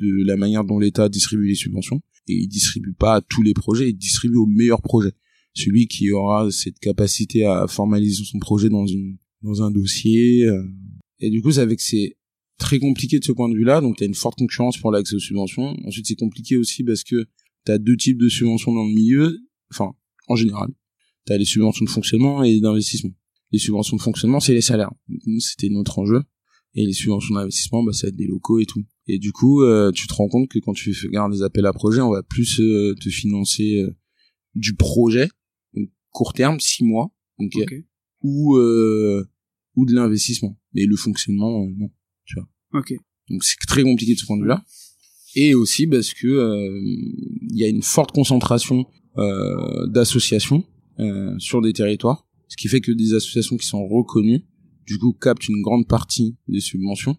Speaker 2: de la manière dont l'État distribue les subventions et il distribue pas tous les projets, il distribue au meilleur projet. Celui qui aura cette capacité à formaliser son projet dans une dans un dossier. Euh. Et du coup, c'est avec c'est très compliqué de ce point de vue-là. Donc, tu as une forte concurrence pour l'accès aux subventions. Ensuite, c'est compliqué aussi parce que tu as deux types de subventions dans le milieu. Enfin, en général, tu as les subventions de fonctionnement et d'investissement. Les subventions de fonctionnement, c'est les salaires. C'était notre enjeu. Et les subventions d'investissement, bah, ça va être des locaux et tout. Et du coup, euh, tu te rends compte que quand tu regardes des appels à projets, on va plus euh, te financer euh, du projet, donc court terme, six mois, okay. ou ou de l'investissement. Mais le fonctionnement, non, tu vois.
Speaker 1: Ok.
Speaker 2: Donc c'est très compliqué de ce point de vue-là. Et aussi parce que il y a une forte concentration d'associations sur des territoires, ce qui fait que des associations qui sont reconnues, du coup, captent une grande partie des subventions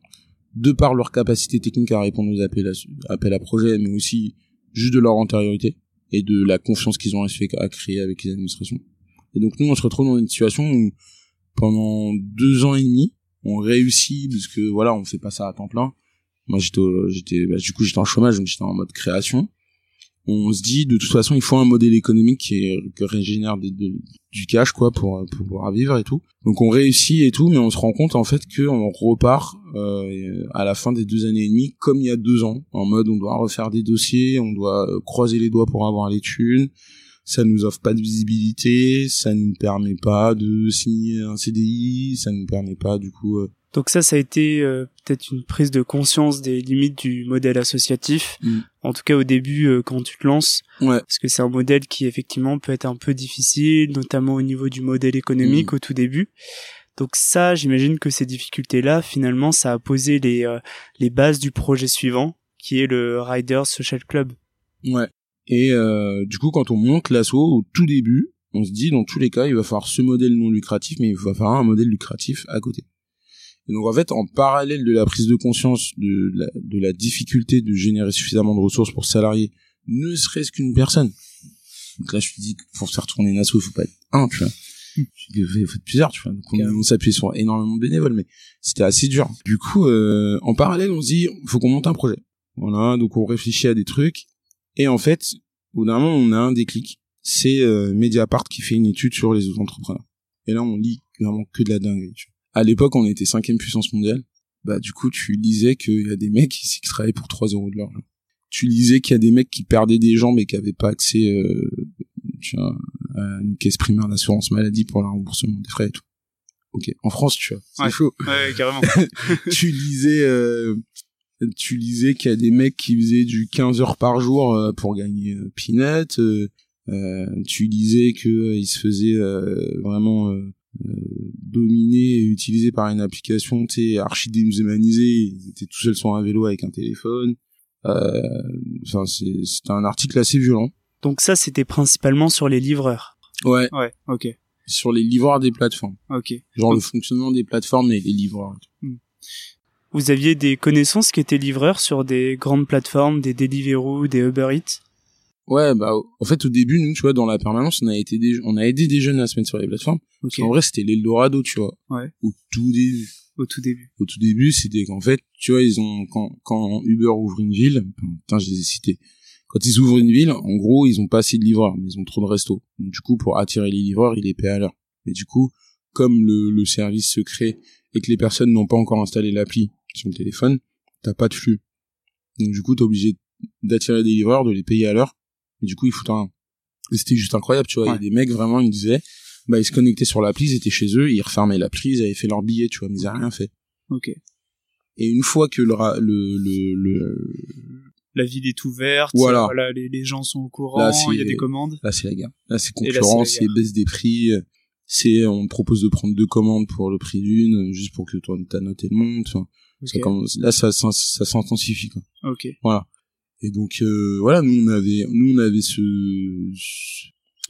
Speaker 2: de par leur capacité technique à répondre aux appels à, appels à projets, mais aussi juste de leur antériorité et de la confiance qu'ils ont à créer avec les administrations. Et donc nous, on se retrouve dans une situation où pendant deux ans et demi, on réussit parce que voilà, on fait pas ça à temps plein. Moi, j'étais, j'étais, bah, du coup, j'étais en chômage, donc j'étais en mode création. On se dit, de toute façon, il faut un modèle économique qui, régénère du cash, quoi, pour, pour pouvoir vivre et tout. Donc, on réussit et tout, mais on se rend compte, en fait, qu'on repart euh, à la fin des deux années et demie, comme il y a deux ans, en mode, on doit refaire des dossiers, on doit croiser les doigts pour avoir les thunes, ça nous offre pas de visibilité, ça nous permet pas de signer un CDI, ça nous permet pas du coup. Euh...
Speaker 1: Donc ça, ça a été euh, peut-être une prise de conscience des limites du modèle associatif. Mm. En tout cas au début euh, quand tu te lances,
Speaker 2: ouais.
Speaker 1: parce que c'est un modèle qui effectivement peut être un peu difficile, notamment au niveau du modèle économique mm. au tout début. Donc ça, j'imagine que ces difficultés-là, finalement, ça a posé les euh, les bases du projet suivant, qui est le Riders Social Club.
Speaker 2: Ouais. Et euh, du coup, quand on monte l'assaut au tout début, on se dit dans tous les cas, il va falloir ce modèle non lucratif, mais il va falloir un modèle lucratif à côté. Et donc en fait, en parallèle de la prise de conscience de la, de la difficulté de générer suffisamment de ressources pour salarier, ne serait-ce qu'une personne. Donc là, je me dis pour faire tourner une asso, il faut pas être un, tu vois. Il faut être plusieurs, tu vois. Donc on, on s'appuie sur énormément de bénévoles, mais c'était assez dur. Du coup, euh, en parallèle, on se dit, faut qu'on monte un projet. Voilà, donc on réfléchit à des trucs et en fait, au bout d'un moment, on a un déclic. C'est euh, Mediapart qui fait une étude sur les autres entrepreneurs. Et là, on lit vraiment que de la dinguerie. À l'époque, on était cinquième puissance mondiale. Bah, du coup, tu lisais qu'il y a des mecs ici qui travaillaient pour 3 euros de l'heure. Tu lisais qu'il y a des mecs qui perdaient des jambes et qui avaient pas accès, euh, à une caisse primaire d'assurance maladie pour le remboursement des frais et tout. Ok. En France, tu vois, c'est chaud.
Speaker 1: Ouais, carrément.
Speaker 2: tu lisais, euh, tu lisais qu'il y a des mecs qui faisaient du 15 heures par jour euh, pour gagner euh, peanut euh, tu lisais que euh, ils se faisaient vraiment dominer et utilisés par une application tu archi déshumanisée ils étaient tout seuls sur un vélo avec un téléphone. Enfin c'est c'était un article assez violent.
Speaker 1: Donc ça c'était principalement sur les livreurs.
Speaker 2: Ouais.
Speaker 1: Ouais ok.
Speaker 2: Sur les livreurs des plateformes.
Speaker 1: Ok.
Speaker 2: Genre le fonctionnement des plateformes et les livreurs
Speaker 1: vous aviez des connaissances qui étaient livreurs sur des grandes plateformes, des Deliveroo, des Uber Eats?
Speaker 2: Ouais, bah en fait au début nous, tu vois, dans la permanence, on a été des, on a aidé des jeunes à se mettre sur les plateformes. En vrai, c'était l'Eldorado, tu vois.
Speaker 1: Ouais.
Speaker 2: Au tout début.
Speaker 1: Au tout début.
Speaker 2: Au tout début, c'était qu'en fait, tu vois, ils ont quand quand Uber ouvre une ville, putain, je les ai cités. Quand ils ouvrent une ville, en gros, ils ont pas assez de livreurs, mais ils ont trop de restos. du coup, pour attirer les livreurs, ils les paient à l'heure. Mais du coup, comme le, le service se crée et que les personnes n'ont pas encore installé l'appli sur le téléphone, t'as pas de flux. Donc du coup, t'es obligé d'attirer des livreurs, de les payer à l'heure, et du coup, ils foutent un... Et c'était juste incroyable, tu vois. Il y a des mecs, vraiment, ils disaient, bah, ils se connectaient sur l'appli, ils étaient chez eux, ils refermaient l'appli, ils avaient fait leur billet, tu vois, mais ils avaient rien fait.
Speaker 1: Ok.
Speaker 2: Et une fois que le, le, le, le...
Speaker 1: la ville est ouverte, voilà, les, les, gens sont au courant, il y a des commandes.
Speaker 2: Là, c'est la guerre. Là, c'est concurrence, c'est baisse des prix. C'est, on propose de prendre deux commandes pour le prix d'une, juste pour que toi, ta note elle monte. Enfin, là, ça, ça, ça s'intensifie. Quoi.
Speaker 1: Ok.
Speaker 2: Voilà. Et donc euh, voilà, nous on avait, nous on avait ce,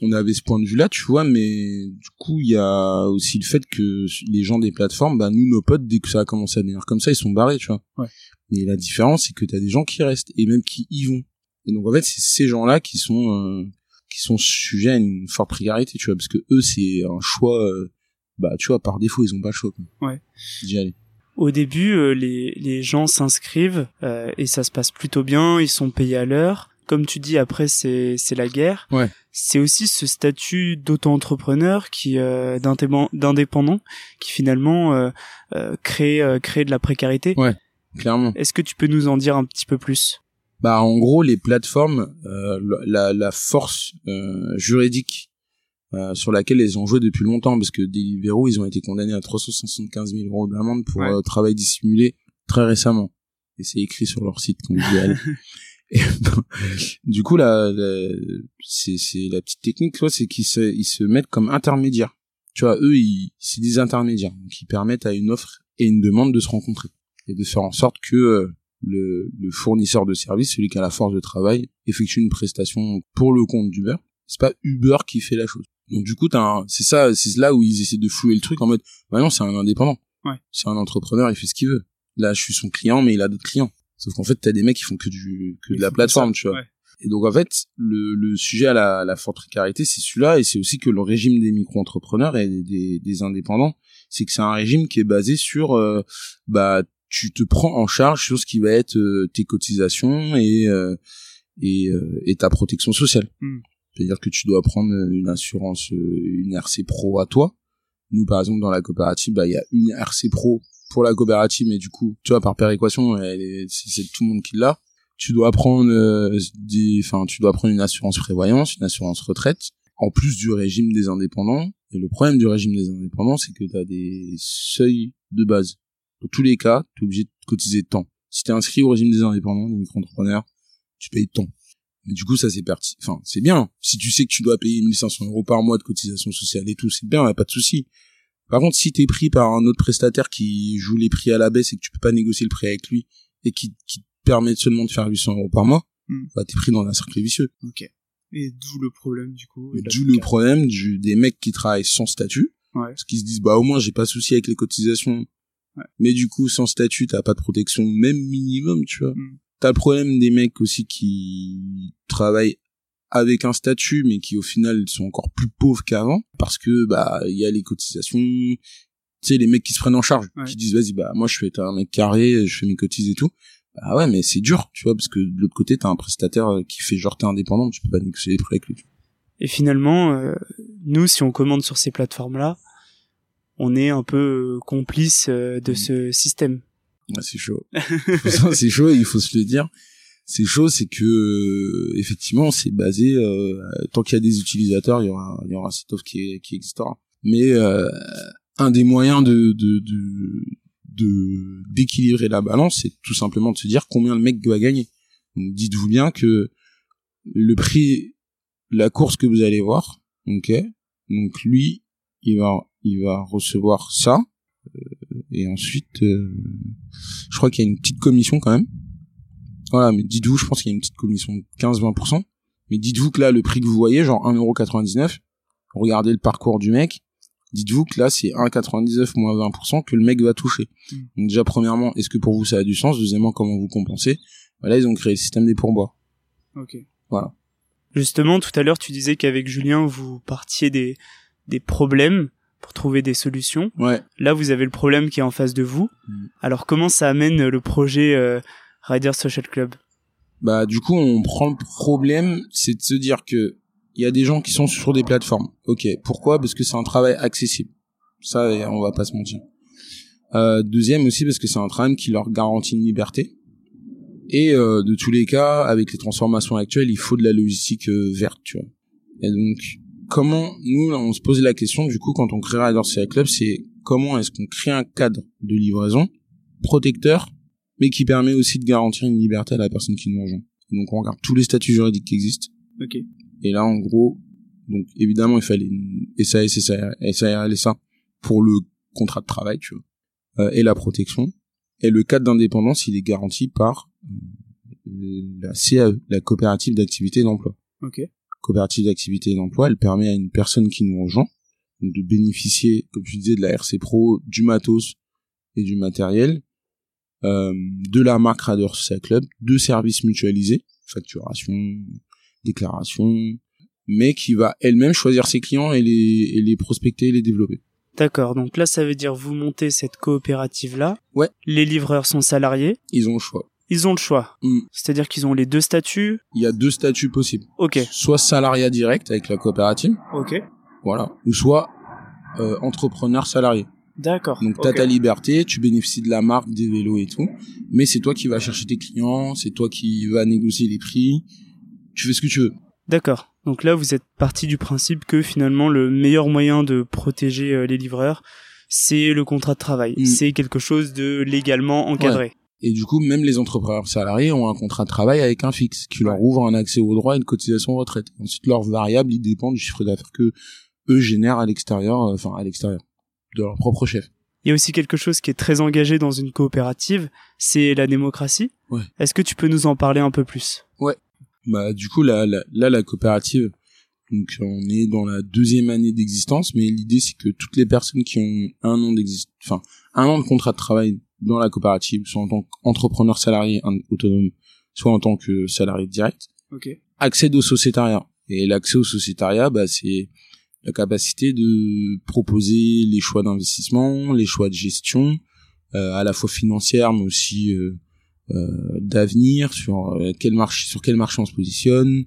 Speaker 2: on avait ce point de vue là, tu vois, mais du coup il y a aussi le fait que les gens des plateformes, bah nous nos potes dès que ça a commencé à devenir comme ça, ils sont barrés, tu vois.
Speaker 1: Ouais.
Speaker 2: Mais la différence c'est que t'as des gens qui restent et même qui y vont. Et donc en fait c'est ces gens-là qui sont euh, qui sont sujets à une forte précarité, tu vois, parce que eux c'est un choix, euh, bah tu vois par défaut ils ont pas le choix.
Speaker 1: Quoi. Ouais.
Speaker 2: D'y aller
Speaker 1: au début, euh, les, les gens s'inscrivent euh, et ça se passe plutôt bien, ils sont payés à l'heure. Comme tu dis, après c'est c'est la guerre.
Speaker 2: Ouais.
Speaker 1: C'est aussi ce statut d'auto-entrepreneur qui euh, d'indépendant qui finalement euh, euh, crée crée de la précarité.
Speaker 2: Ouais, clairement.
Speaker 1: Est-ce que tu peux nous en dire un petit peu plus?
Speaker 2: Bah en gros, les plateformes, la, la force juridique euh, sur laquelle ils ont joué depuis longtemps parce que Deliveroo ils ont été condamnés à 375 000 euros d'amende pour euh, travail dissimulé très récemment. Et c'est écrit sur leur site qu'on et, du coup là, c'est c'est la petite technique toi c'est qu'ils se ils se mettent comme intermédiaires. Tu vois eux ils c'est des intermédiaires. Qui permettent à une offre et une demande de se rencontrer et de faire en sorte que euh, le, le fournisseur de service celui qui a la force de travail effectue une prestation pour le compte d'Uber. C'est pas Uber qui fait la chose donc du coup, c'est ça, c'est là où ils essaient de flouer le truc en mode, bah non, c'est un indépendant.
Speaker 1: Ouais.
Speaker 2: C'est un entrepreneur, il fait ce qu'il veut. Là, je suis son client, mais il a d'autres clients. Sauf qu'en fait, t'as des mecs qui font que du que de la plateforme, tu vois. Et donc en fait, le, le sujet à la, la forte précarité, c'est celui-là, et c'est aussi que le régime des micro-entrepreneurs et des, des, indépendants, c'est que c'est un régime qui est basé sur, euh, bah, tu te prends en charge sur ce qui va être euh, tes cotisations et euh, et, et, ta protection sociale. Hmm. C'est-à-dire que tu dois prendre une assurance, une RC Pro à toi. Nous, par exemple, dans la coopérative, bah, il y a une RC Pro pour la coopérative, mais du coup, tu vois, par péréquation, c'est tout le monde qui l'a tu dois prendre euh, enfin tu dois prendre une assurance prévoyance, une assurance retraite en plus du régime des indépendants et le problème du régime des indépendants c'est que tu as des seuils de base. Dans tous les cas, tu es obligé de cotiser tant. Si tu es inscrit au régime des indépendants, des micro-entrepreneurs, tu payes tant. Mais du coup, ça c'est parti. Enfin, c'est bien. Si tu sais que tu dois payer 1500 euros par mois de cotisation sociale et tout, c'est bien, y a pas de souci. Par contre, si t'es pris par un autre prestataire qui joue les prix à la baisse et que tu peux pas négocier le prix avec lui et qui, qui permet seulement de faire 800 euros par mois, hmm. bah t'es pris dans un cercle vicieux.
Speaker 1: Ok. Et d'où le problème du coup.
Speaker 2: D'où le problème du, des mecs qui travaillent sans statut, ouais. parce qu'ils se disent bah au moins j'ai pas souci avec les cotisations, ouais. mais du coup sans statut t'as pas de protection même minimum, tu vois. Hmm. T'as le problème des mecs aussi qui travaillent avec un statut mais qui au final sont encore plus pauvres qu'avant parce que bah il y a les cotisations tu sais les mecs qui se prennent en charge qui disent vas-y bah moi je fais un mec carré je fais mes cotises et tout ah ouais, mais c'est dur, tu vois, parce que de l'autre côté, t'as un prestataire euh, qui fait genre t'es indépendant, tu peux pas négocier les prix avec lui.
Speaker 1: Et finalement, euh, nous, si on commande sur ces plateformes-là, on est un peu euh, complice de mm. ce système.
Speaker 2: Ouais, c'est chaud. c'est chaud, il faut se le dire. C'est chaud, c'est que effectivement, c'est basé tant qu'il y a des utilisateurs, il y aura, il y aura cette offre qui, qui existera. Mais un des moyens de, de, de d'équilibrer la balance, c'est tout simplement de se dire combien le mec va gagner. Donc dites-vous bien que le prix, la course que vous allez voir, ok, donc lui, il va, il va recevoir ça, euh, et ensuite, euh, je crois qu'il y a une petite commission quand même. Voilà, mais dites-vous, je pense qu'il y a une petite commission de 15-20%. Mais dites-vous que là, le prix que vous voyez, genre 1,99€, regardez le parcours du mec, dites-vous que là c'est 1,99 moins 20% que le mec va toucher. Hmm. Donc déjà premièrement, est-ce que pour vous ça a du sens? Deuxièmement, comment vous compensez? Voilà, ils ont créé le système des pourboires.
Speaker 1: Ok.
Speaker 2: Voilà.
Speaker 1: Justement, tout à l'heure, tu disais qu'avec Julien, vous partiez des, des problèmes pour trouver des solutions.
Speaker 2: Ouais.
Speaker 1: Là, vous avez le problème qui est en face de vous. Hmm. Alors, comment ça amène le projet euh, Rider Social Club?
Speaker 2: Bah, du coup, on prend le problème, c'est de se dire que il y a des gens qui sont sur des plateformes. Ok, pourquoi? Parce que c'est un travail accessible. Ça, on va pas se mentir. Euh, deuxième aussi parce que c'est un travail qui leur garantit une liberté. Et euh, de tous les cas, avec les transformations actuelles, il faut de la logistique euh, verte, tu vois. Et donc, comment nous, on se pose la question du coup quand on crée Rider CA Club, c'est comment est-ce qu'on crée un cadre de livraison protecteur, mais qui permet aussi de garantir une liberté à la personne qui nous rejoint. Donc on regarde tous les statuts juridiques qui existent.
Speaker 1: Ok.
Speaker 2: Et là, en gros, donc évidemment, il fallait une SAS, SARL et ça pour le contrat de travail, tu vois, euh, et la protection. Et le cadre d'indépendance, il est garanti par euh, la CAE, la coopérative d'activité et d'emploi.
Speaker 1: Ok.
Speaker 2: Coopérative d'activité et d'emploi, elle permet à une personne qui nous rejoint de bénéficier, comme tu disais, de la RC Pro, du matos et du matériel, euh, de la marque Radar Club, de services mutualisés, facturation, déclaration, mais qui va elle-même choisir ses clients et les, et les prospecter et les développer.
Speaker 1: D'accord, donc là ça veut dire vous montez cette coopérative là.
Speaker 2: Ouais.
Speaker 1: Les livreurs sont salariés.
Speaker 2: Ils ont le choix.
Speaker 1: Ils ont le choix. Mm. C'est-à-dire qu'ils ont les deux statuts.
Speaker 2: Il y a deux statuts possibles.
Speaker 1: Ok.
Speaker 2: Soit salariat direct avec la coopérative.
Speaker 1: Ok.
Speaker 2: Voilà. Ou soit euh, entrepreneur salarié.
Speaker 1: D'accord.
Speaker 2: Donc t'as ta liberté, tu bénéficies de la marque, des vélos et tout, mais c'est toi qui vas chercher tes clients, c'est toi qui vas négocier les prix, tu fais ce que tu veux.
Speaker 1: D'accord. Donc là, vous êtes parti du principe que finalement, le meilleur moyen de protéger euh, les livreurs, c'est le contrat de travail. Mm. C'est quelque chose de légalement encadré.
Speaker 2: Et du coup, même les entrepreneurs salariés ont un contrat de travail avec un fixe qui leur ouvre un accès au droit et une cotisation retraite. Ensuite, leurs variables, ils dépendent du chiffre d'affaires que eux génèrent à l'extérieur, euh, enfin à l'extérieur de leur propre chef.
Speaker 1: Il y a aussi quelque chose qui est très engagé dans une coopérative, c'est la démocratie.
Speaker 2: Ouais.
Speaker 1: Est-ce que tu peux nous en parler un peu plus?
Speaker 2: Ouais. Bah du coup là, là, la coopérative, donc on est dans la deuxième année d'existence, mais l'idée c'est que toutes les personnes qui ont un an d'existence, enfin un an de contrat de travail dans la coopérative, soit en tant qu'entrepreneur salarié autonome, soit en tant que salarié direct,
Speaker 1: okay.
Speaker 2: accèdent au sociétariat. Et l'accès au sociétariat, bah, c'est la capacité de proposer les choix d'investissement, les choix de gestion, euh, à la fois financière, mais aussi euh, euh, d'avenir, sur quel marché, sur quel marché on se positionne,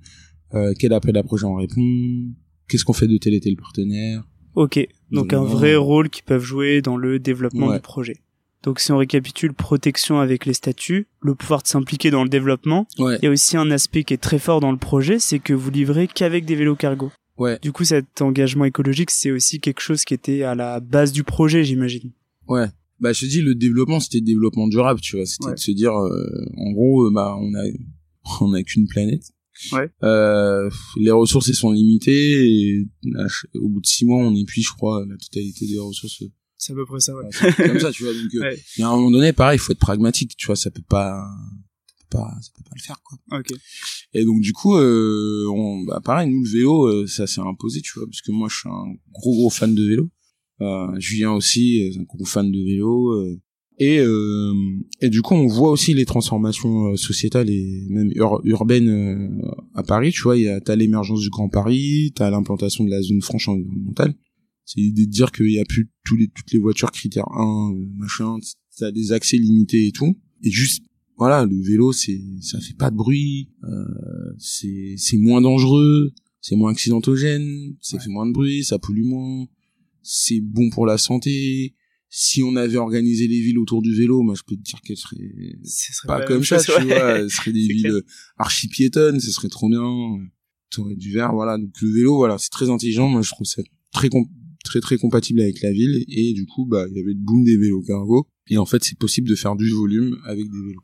Speaker 2: quel appel à projet on répond, qu'est-ce qu'on fait de tel et tel partenaire.
Speaker 1: Ok, donc un vrai rôle qu'ils peuvent jouer dans le développement du projet. Donc si on récapitule protection avec les statuts, le pouvoir de s'impliquer dans le développement, il y a aussi un aspect qui est très fort dans le projet, c'est que vous livrez qu'avec des vélos cargo.
Speaker 2: Ouais.
Speaker 1: Du coup, cet engagement écologique, c'est aussi quelque chose qui était à la base du projet, j'imagine.
Speaker 2: Ouais. Bah je te dis le développement c'était le développement durable, tu vois, c'était de se dire euh, en gros euh, bah on a on a qu'une planète.
Speaker 1: Ouais.
Speaker 2: Euh, les ressources elles sont limitées et au bout de six mois on épuise je crois la totalité des ressources
Speaker 1: c'est à peu près ça, ouais.
Speaker 2: comme ça, tu vois. Donc, euh, à un moment donné, pareil, il faut être pragmatique, tu vois. Ça peut pas, ça peut pas, ça peut pas le faire, quoi.
Speaker 1: Ok.
Speaker 2: Et donc, du coup, euh, on, bah, pareil, nous, le vélo, euh, ça s'est imposé, tu vois, parce que moi, je suis un gros, gros fan de vélo. Euh, Julien aussi, euh, un gros fan de vélo. Euh, et, euh, et du coup, on voit aussi les transformations sociétales et même urbaines à Paris. Tu vois, il y a t'as l'émergence du Grand Paris, t'as l'implantation de la zone franche environnementale c'est l'idée de dire qu'il y a plus tous les toutes les voitures critères 1 euh, machin ça des accès limités et tout et juste voilà le vélo c'est ça fait pas de bruit euh, c'est c'est moins dangereux c'est moins accidentogène ça fait moins de bruit ça pollue moins c'est bon pour la santé si on avait organisé les villes autour du vélo, moi je peux te dire qu'elles seraient
Speaker 1: serait
Speaker 2: pas, comme ça, tu vois, ce serait des villes archi piétonnes, ce serait trop bien. T'aurais du verre, voilà. Donc le vélo, voilà, c'est très intelligent. Moi je trouve ça très très très compatible avec la ville. Et du coup bah il y avait le boom des vélos cargo. Et en fait c'est possible de faire du volume avec des vélos.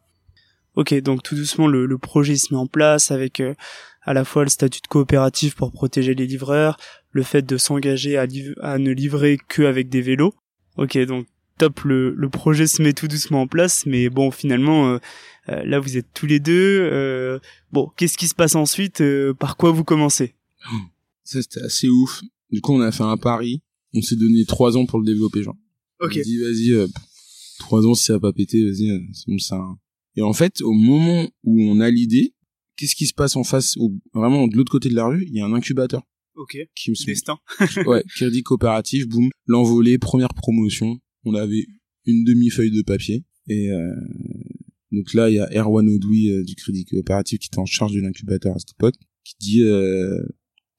Speaker 1: Ok donc tout doucement le, le projet se met en place avec euh, à la fois le statut de coopérative pour protéger les livreurs, le fait de s'engager à, à ne livrer que avec des vélos. Ok donc top le, le projet se met tout doucement en place. Mais bon finalement euh, euh, là vous êtes tous les deux bon qu'est-ce qui se passe ensuite par quoi vous commencez?
Speaker 2: Ça c'était assez ouf. Du coup on a fait un pari on s'est donné trois ans pour le développer, genre.
Speaker 1: Ok.
Speaker 2: On dit, vas-y, euh, trois ans, si ça va pas péter, vas-y, euh, c'est ça. Et en fait, au moment où on a l'idée, qu'est-ce qui se passe en face, vraiment de l'autre côté de la rue, il y a un incubateur.
Speaker 1: Ok.
Speaker 2: Qui me
Speaker 1: Destin.
Speaker 2: ouais, crédit coopératif, boum, l'envolée, première promotion. On avait une demi-feuille de papier. Et euh, donc là, il y a Erwan Audoui euh, du crédit coopératif qui était en charge de l'incubateur à cette époque, qui dit, euh,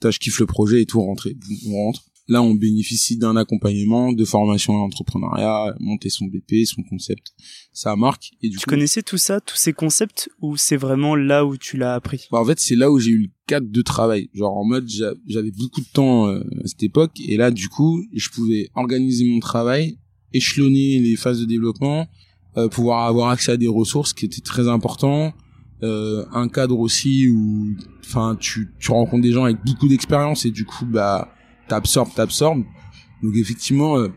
Speaker 2: je kiffe le projet et tout, rentrer. On rentre. Là, on bénéficie d'un accompagnement, de formation à l'entrepreneuriat, monter son BP, son concept. Ça marque. Et du
Speaker 1: tu connaissais tout ça, tous ces concepts, ou c'est vraiment là où tu l'as appris?
Speaker 2: Bah, En fait, c'est là où j'ai eu le cadre de travail. Genre en mode, j'avais beaucoup de temps euh, à cette époque, et là, du coup, je pouvais organiser mon travail, échelonner les phases de développement, euh, pouvoir avoir accès à des ressources qui étaient très importants. Euh, un cadre aussi où enfin tu tu rencontres des gens avec beaucoup d'expérience et du coup bah t'absorbes, t'absorbes. Donc effectivement, euh,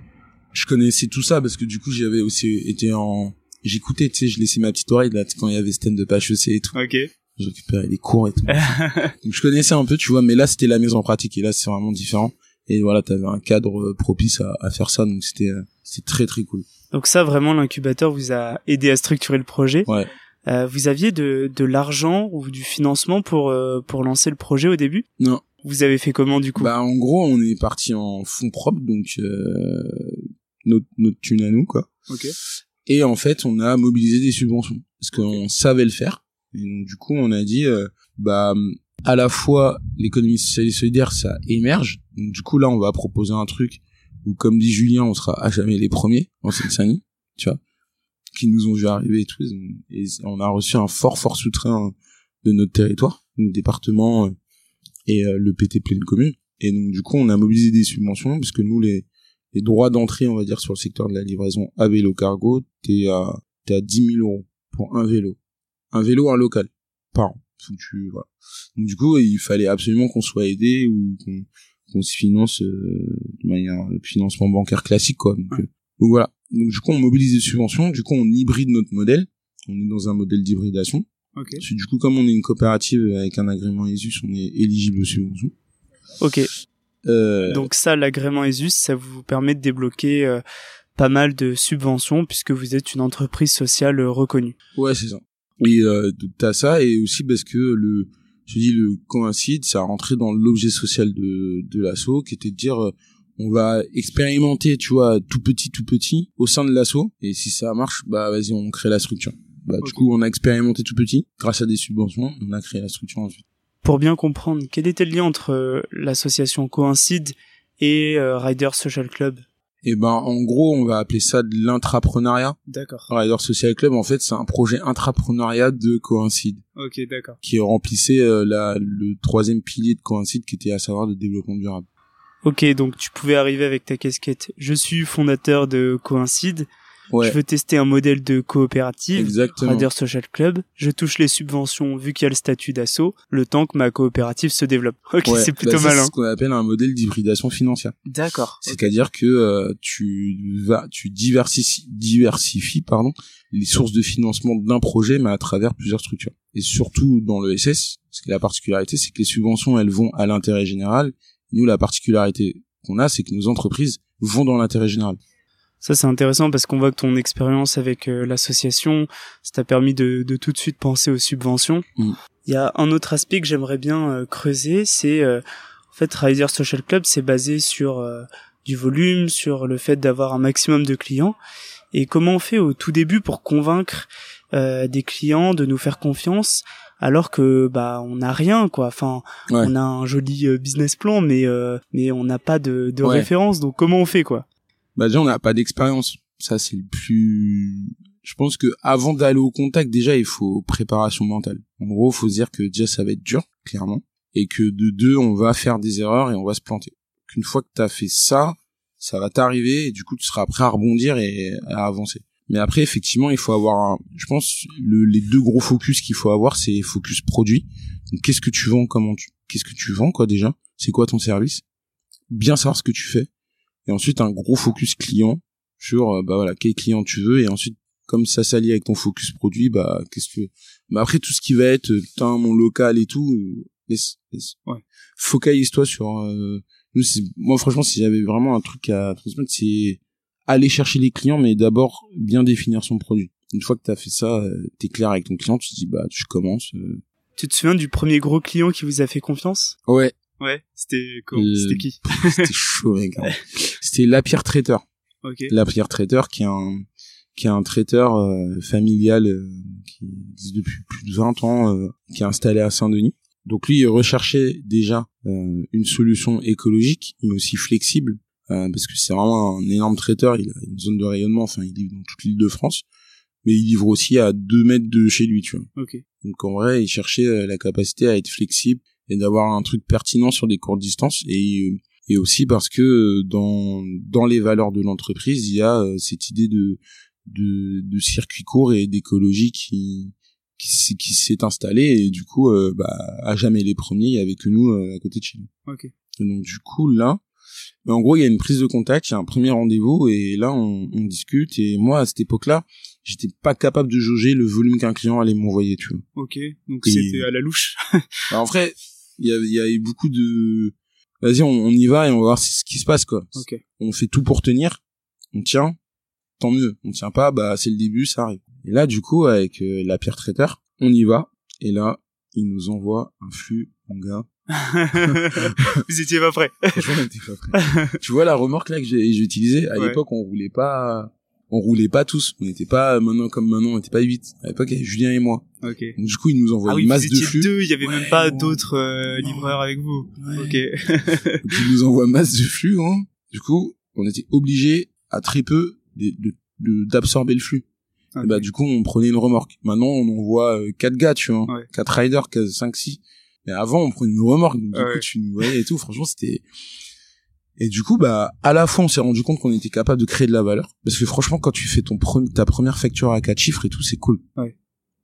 Speaker 2: je connaissais tout ça parce que du coup j'avais aussi été en, j'écoutais, tu sais, je laissais ma petite oreille là quand il y avait stand de HEC et tout.
Speaker 1: Ok.
Speaker 2: Je récupérais les cours et tout. Donc je connaissais un peu, tu vois, mais là c'était la mise en pratique et là c'est vraiment différent. Et voilà, t'avais un cadre euh, propice à, à faire ça, donc c'était euh, c'était très très cool.
Speaker 1: Donc ça vraiment l'incubateur vous a aidé à structurer le projet.
Speaker 2: Ouais.
Speaker 1: Euh, vous aviez de, de l'argent ou du financement pour pour lancer le projet au début?
Speaker 2: Non,
Speaker 1: vous avez fait comment du coup?
Speaker 2: Bah en gros, on est parti en fonds propres, donc euh, notre notre thune à nous quoi.
Speaker 1: Ok.
Speaker 2: Et en fait, on a mobilisé des subventions parce qu'on savait le faire. Et donc du coup, on a dit euh, bah à la fois l'économie sociale et solidaire ça émerge. Donc du coup là, on va proposer un truc où comme dit Julien, on sera à jamais les premiers en Seine-Saint-Denis, tu vois, qui nous ont vu arriver et tout. Et on a reçu un fort fort soutien de notre territoire, notre département et euh, le PT pleine commune. Et donc du coup, on a mobilisé des subventions parce que nous les les droits d'entrée, on va dire, sur le secteur de la livraison à vélo cargo, t'es à t'es à 10 000 euros pour un vélo, un vélo un local par an. Tu, voilà. Donc du coup, il fallait absolument qu'on soit aidé ou qu'on qu'on se finance euh, de manière financement bancaire classique quoi. Donc, euh, donc voilà. Donc du coup, on mobilise des subventions. Du coup, on hybride notre modèle. On est dans un modèle d'hybridation.
Speaker 1: Okay.
Speaker 2: Du coup, comme on est une coopérative avec un agrément ESUS, on est éligible aux subventions.
Speaker 1: Ok.
Speaker 2: Euh...
Speaker 1: Donc ça, l'agrément ESUS, ça vous permet de débloquer euh, pas mal de subventions puisque vous êtes une entreprise sociale reconnue.
Speaker 2: Ouais, c'est ça. Oui, euh, t'as ça et aussi parce que le Je dis le coïncide, ça a rentré dans l'objet social de de l'assaut, qui était de dire euh, on va expérimenter, tu vois, tout petit, tout petit, au sein de l'assaut. Et si ça marche, bah vas-y, on crée la structure. Bah, Du coup, on a expérimenté tout petit, grâce à des subventions, on a créé la structure ensuite.
Speaker 1: Pour bien comprendre, quel était le lien entre euh, l'association Coïncide et euh, Rider Social Club?
Speaker 2: Et ben, en gros, on va appeler ça de l'intrapreneuriat.
Speaker 1: D'accord.
Speaker 2: Rider Social Club, en fait, c'est un projet intrapreneuriat de Coïncide,
Speaker 1: Ok, d'accord.
Speaker 2: qui remplissait euh, la, le troisième pilier de Coïncide, qui était à savoir le développement durable.
Speaker 1: Ok, donc tu pouvais arriver avec ta casquette. Je suis fondateur de Coïncide.
Speaker 2: Ouais,
Speaker 1: Je veux tester un modèle de coopérative.
Speaker 2: exactement.
Speaker 1: Rider Social Club. Je touche les subventions vu qu'il y a le statut d'assaut, le temps que ma coopérative se développe. Ok,
Speaker 2: Ouais,
Speaker 1: c'est
Speaker 2: bah,
Speaker 1: plutôt
Speaker 2: ça,
Speaker 1: malin.
Speaker 2: C'est ce qu'on appelle un modèle d'hybridation financière.
Speaker 1: D'accord.
Speaker 2: C'est-à-dire que euh, tu vas, tu diversifies, diversifies pardon, les sources de financement d'un projet, mais à travers plusieurs structures. Et surtout dans le SS, ce qui est la particularité, c'est que les subventions, elles vont à l'intérêt général. Nous, la particularité qu'on a, c'est que nos entreprises vont dans l'intérêt général.
Speaker 1: Ça c'est intéressant parce qu'on voit que ton expérience avec euh, l'association, ça t'a permis de, de tout de suite penser aux subventions.
Speaker 2: Mm.
Speaker 1: Il y a un autre aspect que j'aimerais bien euh, creuser, c'est euh, en fait Rider Social Club, c'est basé sur du volume, sur le fait d'avoir un maximum de clients. Et comment on fait au tout début pour convaincre euh, des clients de nous faire confiance alors que bah on n'a rien quoi. Enfin,
Speaker 2: Ouais.
Speaker 1: on a un joli business plan, mais euh, mais on n'a pas de, de
Speaker 2: Ouais.
Speaker 1: référence. Donc comment on fait quoi?
Speaker 2: Bah déjà, on n'a pas d'expérience. Ça, c'est le plus. Je pense que avant d'aller au contact, déjà, il faut préparation mentale. En gros, faut se dire que déjà, ça va être dur, clairement, et que de deux, on va faire des erreurs et on va se planter. Qu'une fois que t'as fait ça, ça va t'arriver et du coup, tu seras prêt à rebondir et à avancer. Mais après, effectivement, il faut avoir, un- je pense, le- les deux gros focus qu'il faut avoir, c'est focus produit. Donc, qu'est-ce que tu vends, comment tu, qu'est-ce que tu vends, quoi, déjà? C'est quoi ton service? Bien savoir ce que tu fais. Et ensuite, un gros focus client sur, euh, bah voilà, quel client tu veux. Et ensuite, comme ça s'allie avec ton focus produit, bah, qu'est-ce que, bah après, tout ce qui va être, euh, putain, mon local et tout, euh, laisse, laisse.
Speaker 1: Ouais.
Speaker 2: Focalise-toi sur, euh, nous, moi, franchement, si j'avais vraiment un truc à transmettre, c'est aller chercher les clients, mais d'abord, bien définir son produit. Une fois que t'as fait ça, t'es clair avec ton client, tu te dis, bah, tu commences. euh.
Speaker 1: Tu te souviens du premier gros client qui vous a fait confiance?
Speaker 2: Ouais,
Speaker 1: Ouais, c'était C'était qui
Speaker 2: c'était chaud, mec. hein. C'était la pierre traiteur.
Speaker 1: Ok.
Speaker 2: la Pierre Traiteur qui est un qui est un traiteur euh, familial euh, qui existe depuis plus de 20 ans euh, qui est installé à Saint-Denis. Donc lui il recherchait déjà euh, une solution écologique mais aussi flexible euh, parce que c'est vraiment un énorme traiteur, il a une zone de rayonnement, enfin il livre dans toute l'île de France mais il livre aussi à 2 mètres de chez lui, tu vois.
Speaker 1: Ok.
Speaker 2: Donc en vrai, il cherchait euh, la capacité à être flexible et d'avoir un truc pertinent sur des courtes distances et et aussi parce que euh, dans dans les valeurs de l'entreprise, il y a euh, cette idée de de, de circuit court et d'écologie qui qui, s'est- qui s'est installée et du coup euh, bah à jamais les premiers, il y avait que nous euh, à côté de chez nous.
Speaker 1: Ok.
Speaker 2: Et donc du coup là, mais en gros il y a une prise de contact, il y a un premier rendez-vous et là on, on discute et moi à cette époque-là, j'étais pas capable de jauger le volume qu'un client allait m'envoyer, tu vois.
Speaker 1: Ok. Donc
Speaker 2: Et-
Speaker 1: c'était à la louche.
Speaker 2: Bah, en vrai, il y a, il y a eu beaucoup de vas-y on, on y va et on va voir ce qui se passe quoi.
Speaker 1: Ok.
Speaker 2: On fait tout pour tenir, on tient, tant mieux. On tient pas, bah c'est le début, ça arrive. Et là du coup avec euh, la pierre traiteur, on y va et là il nous envoie un flux, mon gars.
Speaker 1: Vous étiez pas prêt.
Speaker 2: Franchement, on était pas prêts. tu vois la remorque là que j'ai j'ai utilisée? À
Speaker 1: Ouais.
Speaker 2: l'époque on roulait pas on roulait pas tous, on n'était pas maintenant comme maintenant, on n'était pas 8. À l'époque, il y avait Julien et moi.
Speaker 1: Ok.
Speaker 2: Donc, du coup, il nous envoie
Speaker 1: Ah oui,
Speaker 2: une
Speaker 1: vous
Speaker 2: masse de flux.
Speaker 1: deux, il y avait même pas d'autres euh, livreurs avec vous.
Speaker 2: Ouais.
Speaker 1: Ok.
Speaker 2: Donc, il nous envoie masse de flux. Hein. Du coup, on était obligé à très peu de- de- de- d'absorber le flux. Et bah du coup, on prenait une remorque. Maintenant, on envoie euh, quatre gars, tu vois,
Speaker 1: Ouais.
Speaker 2: quatre riders, quatre, cinq, six. Mais avant, on prenait une remorque. Donc, du
Speaker 1: Ouais.
Speaker 2: coup, tu nous voyais et tout. Franchement, c'était. Et du coup, bah, à la fois, on s'est rendu compte qu'on était capable de créer de la valeur. Parce que franchement, quand tu fais ton pre- ta première facture à quatre chiffres et tout, c'est cool.
Speaker 1: Ouais.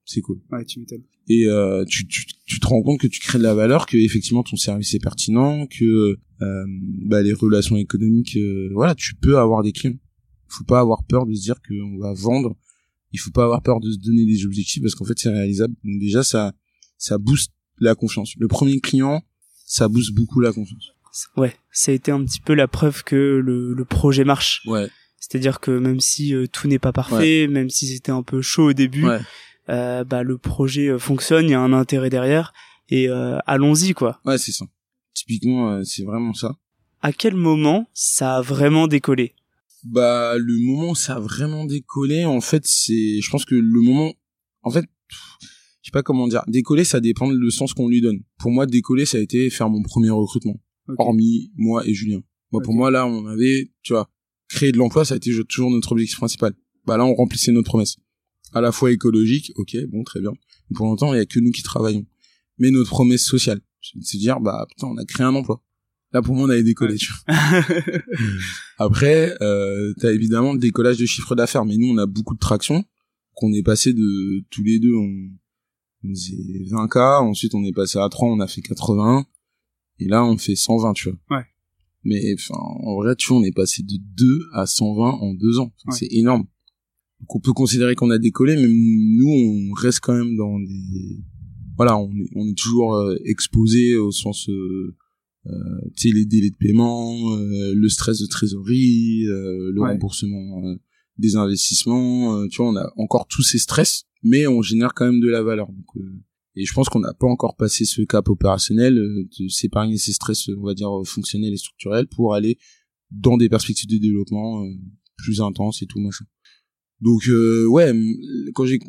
Speaker 2: C'est cool.
Speaker 1: Ouais, tu m'étonnes.
Speaker 2: Et euh, tu, tu, tu te rends compte que tu crées de la valeur, que effectivement ton service est pertinent, que euh, bah, les relations économiques, euh, voilà, tu peux avoir des clients. Il faut pas avoir peur de se dire qu'on va vendre. Il faut pas avoir peur de se donner des objectifs parce qu'en fait c'est réalisable. Donc déjà ça ça booste la confiance. Le premier client, ça booste beaucoup la confiance.
Speaker 1: Ouais, ça a été un petit peu la preuve que le, le projet marche.
Speaker 2: Ouais.
Speaker 1: C'est-à-dire que même si euh, tout n'est pas parfait, même si c'était un peu chaud au début,
Speaker 2: Ouais.
Speaker 1: euh, bah le projet euh, fonctionne, il y a un intérêt derrière. et euh, allons-y quoi.
Speaker 2: Ouais, c'est ça. Typiquement, c'est vraiment ça.
Speaker 1: À quel moment ça a vraiment décollé?
Speaker 2: Bah, le moment où ça a vraiment décollé, en fait, c'est, je pense que le moment, en fait, je sais pas comment dire, décoller, ça dépend du sens qu'on lui donne. Pour moi, décoller, ça a été faire mon premier recrutement, hormis moi et Julien. Moi, pour moi, là, on avait, tu vois, créer de l'emploi, ça a été toujours notre objectif principal. Bah là, on remplissait notre promesse. À la fois écologique, ok, bon, très bien. Mais pour longtemps, il y a que nous qui travaillons. Mais notre promesse sociale, c'est dire, bah putain, on a créé un emploi. Là, pour moi, on avait décollé, tu vois. Après, euh, t'as évidemment le décollage de chiffre d'affaires, mais nous, on a beaucoup de traction, qu'on est passé de tous les deux, on, on faisait 20K, ensuite on est passé à 3, on a fait 80, et là, on fait 120, tu vois.
Speaker 1: Ouais.
Speaker 2: Mais enfin, en vrai, tu vois, on est passé de 2 à 120 en deux ans. C'est énorme. Donc on peut considérer qu'on a décollé, mais nous, on reste quand même dans des... Voilà, on est, on est toujours euh, exposé au sens... Euh, euh, tu sais, les délais de paiement, euh, le stress de trésorerie, euh, le remboursement des investissements. tu vois, on a encore tous ces stress, mais on génère quand même de la valeur. Donc, et je pense qu'on n'a pas encore passé ce cap opérationnel euh, de s'épargner ces stress, on va dire, fonctionnels et structurels pour aller dans des perspectives de développement euh, plus intenses et tout machin. Donc euh, ouais, quand j'ai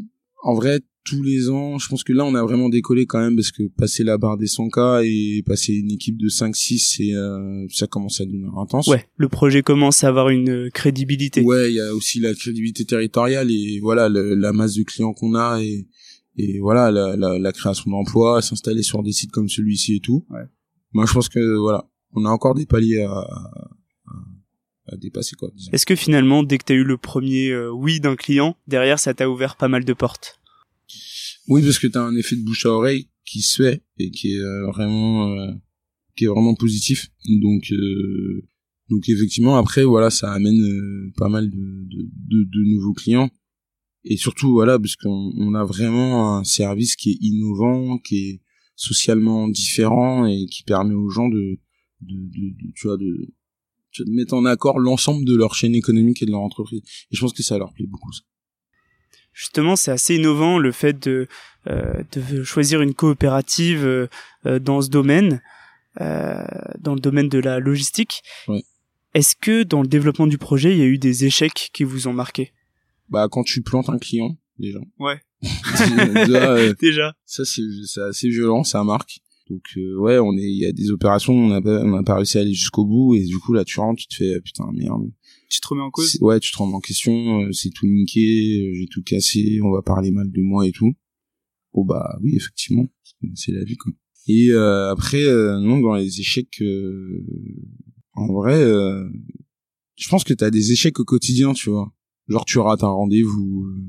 Speaker 2: en vrai tous les ans, je pense que là on a vraiment décollé quand même parce que passer la barre des 100K et passer une équipe de 5 6 c'est ça commence à devenir intense.
Speaker 1: Ouais, le projet commence à avoir une crédibilité.
Speaker 2: Ouais, il y a aussi la crédibilité territoriale et voilà la masse de clients qu'on a et et voilà la, la, la création d'emplois, s'installer sur des sites comme celui-ci et tout. Ouais. Moi, je pense que voilà, on a encore des paliers à, à, à dépasser quoi.
Speaker 1: Est-ce que finalement, dès que tu as eu le premier euh, oui d'un client, derrière ça t'a ouvert pas mal de portes?
Speaker 2: Oui, parce que tu as un effet de bouche à oreille qui se fait et qui est euh, vraiment euh, qui est vraiment positif. Donc donc effectivement après voilà, ça amène pas mal de, de, de, de nouveaux clients et surtout voilà parce qu'on on a vraiment un service qui est innovant qui est socialement différent et qui permet aux gens de, de, de, tu vois de, de mettre en accord l'ensemble de leur chaîne économique et de leur entreprise et je pense que ça leur plaît beaucoup ça.
Speaker 1: justement c'est assez innovant le fait de euh, de choisir une coopérative euh, euh dans ce domaine euh, dans le domaine de la logistique
Speaker 2: ouais.
Speaker 1: est-ce que dans le développement du projet il y a eu des échecs qui vous ont marqué?
Speaker 2: Bah quand tu plantes un client déjà.
Speaker 1: Ouais.
Speaker 2: Déjà, euh,
Speaker 1: déjà.
Speaker 2: ça c'est c'est assez violent ça marque. Donc euh, ouais on est il y a des opérations on a pas on a pas réussi à aller jusqu'au bout. Et du coup là tu rentres tu te fais putain merde.
Speaker 1: Tu te remets en cause?
Speaker 2: Ouais tu te remets en question euh, c'est tout niqué j'ai tout cassé on va parler mal de moi et tout. Bon bah oui effectivement c'est la vie quoi. Et après non dans les échecs en vrai je pense que t'as des échecs au quotidien tu vois genre tu rates un rendez-vous euh.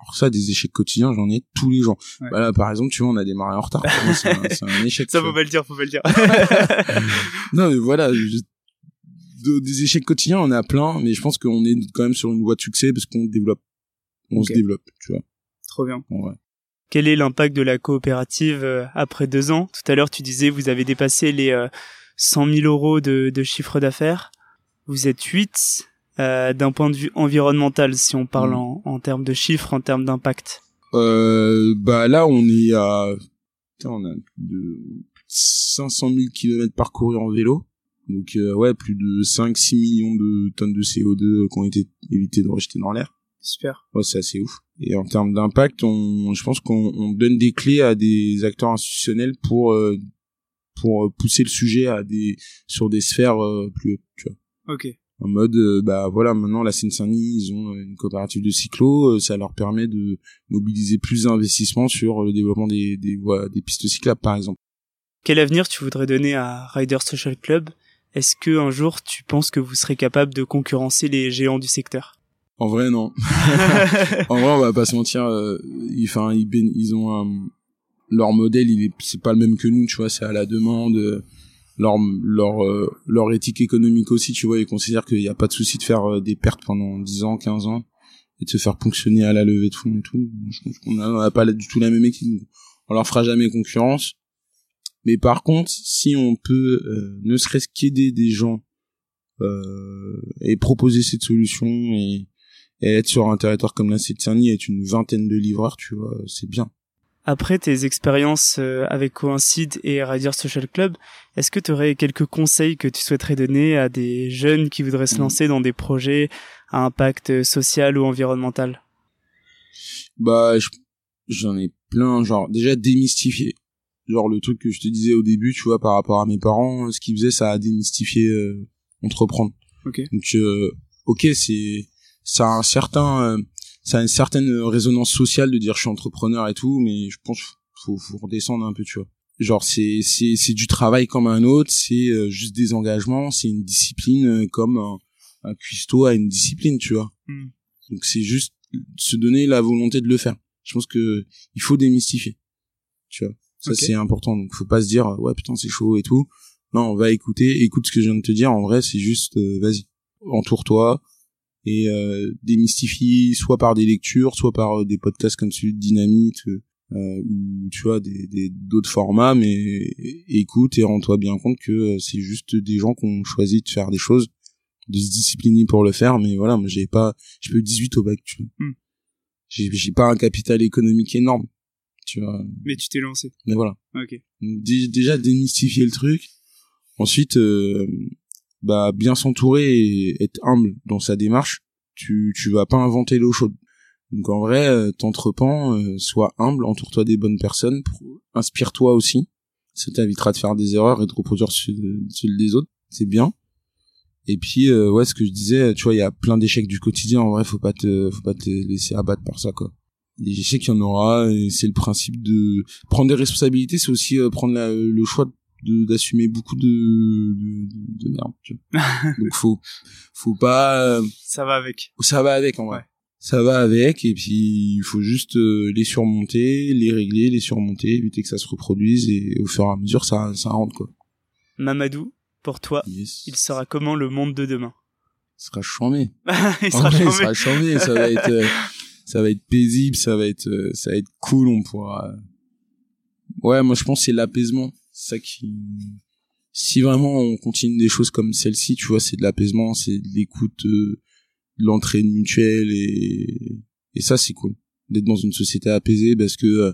Speaker 2: alors ça des échecs quotidiens j'en ai tous les jours ouais. bah là par exemple tu vois on a démarré en retard c'est un, un, échec
Speaker 1: ça faut pas le dire faut pas le dire
Speaker 2: non mais voilà je... de, des échecs quotidiens on a plein mais je pense qu'on est quand même sur une voie de succès parce qu'on développe on okay. se développe tu vois
Speaker 1: trop bien
Speaker 2: ouais.
Speaker 1: quel est l'impact de la coopérative euh, après deux ans? Tout à l'heure tu disais vous avez dépassé les euh, 100 000 euros de, de chiffre d'affaires vous êtes 8 euh, d'un point de vue environnemental, si on parle mmh. en, en termes de chiffres, en termes d'impact
Speaker 2: euh, Bah là, on est à, Putain, on a de 500 000 kilomètres parcourus en vélo. Donc euh, ouais, plus de 5-6 millions de tonnes de CO2 qui ont été évitées de rejeter dans l'air.
Speaker 1: Super.
Speaker 2: Ouais, c'est assez ouf. Et en termes d'impact, on, je pense qu'on on donne des clés à des acteurs institutionnels pour euh, pour pousser le sujet à des sur des sphères euh, plus hautes. Tu vois.
Speaker 1: Ok
Speaker 2: en mode euh, bah voilà maintenant la Seine-Saint-Denis ils ont une coopérative de cyclo euh, ça leur permet de mobiliser plus d'investissements sur le développement des des voies des pistes cyclables par exemple.
Speaker 1: Quel avenir tu voudrais donner à Rider Social Club? Est-ce que un jour tu penses que vous serez capable de concurrencer les géants du secteur?
Speaker 2: En vrai non. En vrai on va pas se mentir euh, enfin ils, ils ont un, leur modèle il est c'est pas le même que nous tu vois c'est à la demande leur leur euh, leur éthique économique aussi tu vois ils considèrent qu'il n'y a pas de souci de faire euh, des pertes pendant 10 ans 15 ans et de se faire ponctionner à la levée de fonds et tout. Je pense qu'on n'a pas du tout la même équipe on leur fera jamais concurrence. Mais par contre si on peut euh, ne serait-ce qu'aider des gens euh, et proposer cette solution et, et, être sur un territoire comme la être une vingtaine de livreurs tu vois c'est bien
Speaker 1: Après tes expériences euh, avec Coincide et Radio Social Club, est-ce que tu aurais quelques conseils que tu souhaiterais donner à des jeunes qui voudraient se mm. lancer dans des projets à impact social ou environnemental?
Speaker 2: Bah, j'en ai plein, genre déjà démystifier. Genre le truc que je te disais au début, tu vois, par rapport à mes parents, ce qu'ils faisaient, ça a démystifié euh, entreprendre.
Speaker 1: Ok.
Speaker 2: Donc, euh, ok, c'est ça a un certain ça a une certaine résonance sociale de dire je suis entrepreneur et tout, mais je pense faut faut redescendre un peu, tu vois. Genre c'est c'est c'est du travail comme un autre, c'est euh, juste des engagements, c'est une discipline euh, comme un, un cuistot a une discipline, tu vois. Hmm. Donc c'est juste se donner la volonté de le faire. Je pense que il faut démystifier. Tu vois. Ça c'est important. Donc faut pas se dire ouais putain c'est chaud et tout. Non, on va écouter, écoute ce que je viens de te dire. En vrai, c'est juste euh, vas-y, entoure-toi, et euh, démystifie soit par des lectures, soit par euh, des podcasts comme celui de Dynamite euh, ou tu vois des d'autres formats. Mais écoute et rends-toi bien compte que c'est juste des gens qui ont choisi de faire des choses de se discipliner pour le faire. Mais voilà moi j'ai pas j'ai pas eu 18 au bac tu vois. Hmm. j'ai j'ai pas un capital économique énorme tu vois.
Speaker 1: Mais tu t'es lancé.
Speaker 2: Mais voilà.
Speaker 1: Ok.
Speaker 2: Déjà démystifier le truc. Ensuite euh, bah bien s'entourer et être humble dans sa démarche, tu tu vas pas inventer l'eau chaude. Donc en vrai, euh, t'entrepends, euh, sois humble, entoure-toi des bonnes personnes, inspire-toi aussi. Ça t'invitera de faire des erreurs et de reproduire celles des autres, c'est bien. Et puis euh, ouais, ce que je disais, tu vois, il y a plein d'échecs du quotidien. En vrai, faut pas te faut pas te laisser abattre par ça quoi. Et je sais qu'il y en aura, c'est le principe de prendre des responsabilités, c'est aussi prendre le choix de d'assumer beaucoup de, de, de, merde tu vois. donc faut faut pas
Speaker 1: ça va avec.
Speaker 2: ça va avec en vrai. Ça va avec et puis il faut juste euh, les surmonter les régler les surmonter éviter que ça se reproduise et au fur et à mesure ça ça rentre quoi.
Speaker 1: Mamadou pour toi il sera comment le monde de demain?
Speaker 2: Il sera chambé.
Speaker 1: Il sera chambé
Speaker 2: il sera chambé. ça va être euh, ça va être paisible ça va être euh, ça va être cool on pourra ouais moi je pense c'est l'apaisement ça qui si vraiment on continue des choses comme celle-ci tu vois c'est de l'apaisement c'est de l'écoute euh, de l'entraide mutuelle et et ça c'est cool. D'être dans une société apaisée parce que euh,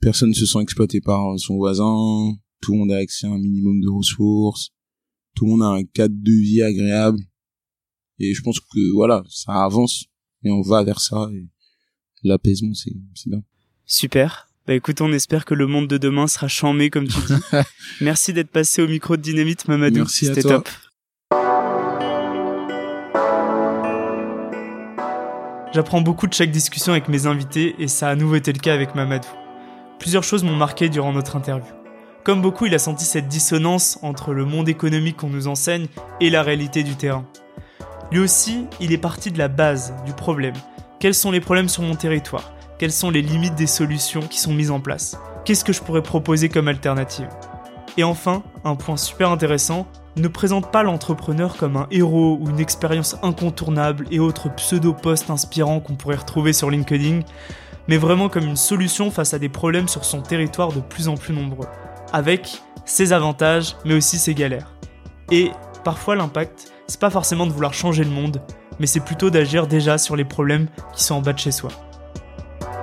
Speaker 2: personne ne se sent exploité par son voisin tout le monde a accès à un minimum de ressources tout le monde a un cadre de vie agréable. Et je pense que voilà ça avance et on va vers ça et l'apaisement c'est c'est bien.
Speaker 1: Super bah écoute, on espère que le monde de demain sera chamé comme tu dis. Merci d'être passé au micro de Dynamite, Mamadou. C'était top. J'apprends beaucoup de chaque discussion avec mes invités et ça a à nouveau été le cas avec Mamadou. Plusieurs choses m'ont marqué durant notre interview. Comme beaucoup, il a senti cette dissonance entre le monde économique qu'on nous enseigne et la réalité du terrain. Lui aussi, il est parti de la base, du problème. Quels sont les problèmes sur mon territoire? Quelles sont les limites des solutions qui sont mises en place? Qu'est-ce que je pourrais proposer comme alternative? Et enfin, un point super intéressant, ne présente pas l'entrepreneur comme un héros ou une expérience incontournable et autres pseudo-posts inspirants qu'on pourrait retrouver sur LinkedIn, mais vraiment comme une solution face à des problèmes sur son territoire de plus en plus nombreux, avec ses avantages mais aussi ses galères. Et parfois l'impact, c'est pas forcément de vouloir changer le monde, mais c'est plutôt d'agir déjà sur les problèmes qui sont en bas de chez soi.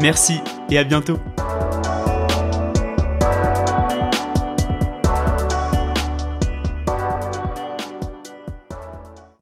Speaker 1: Merci et à bientôt.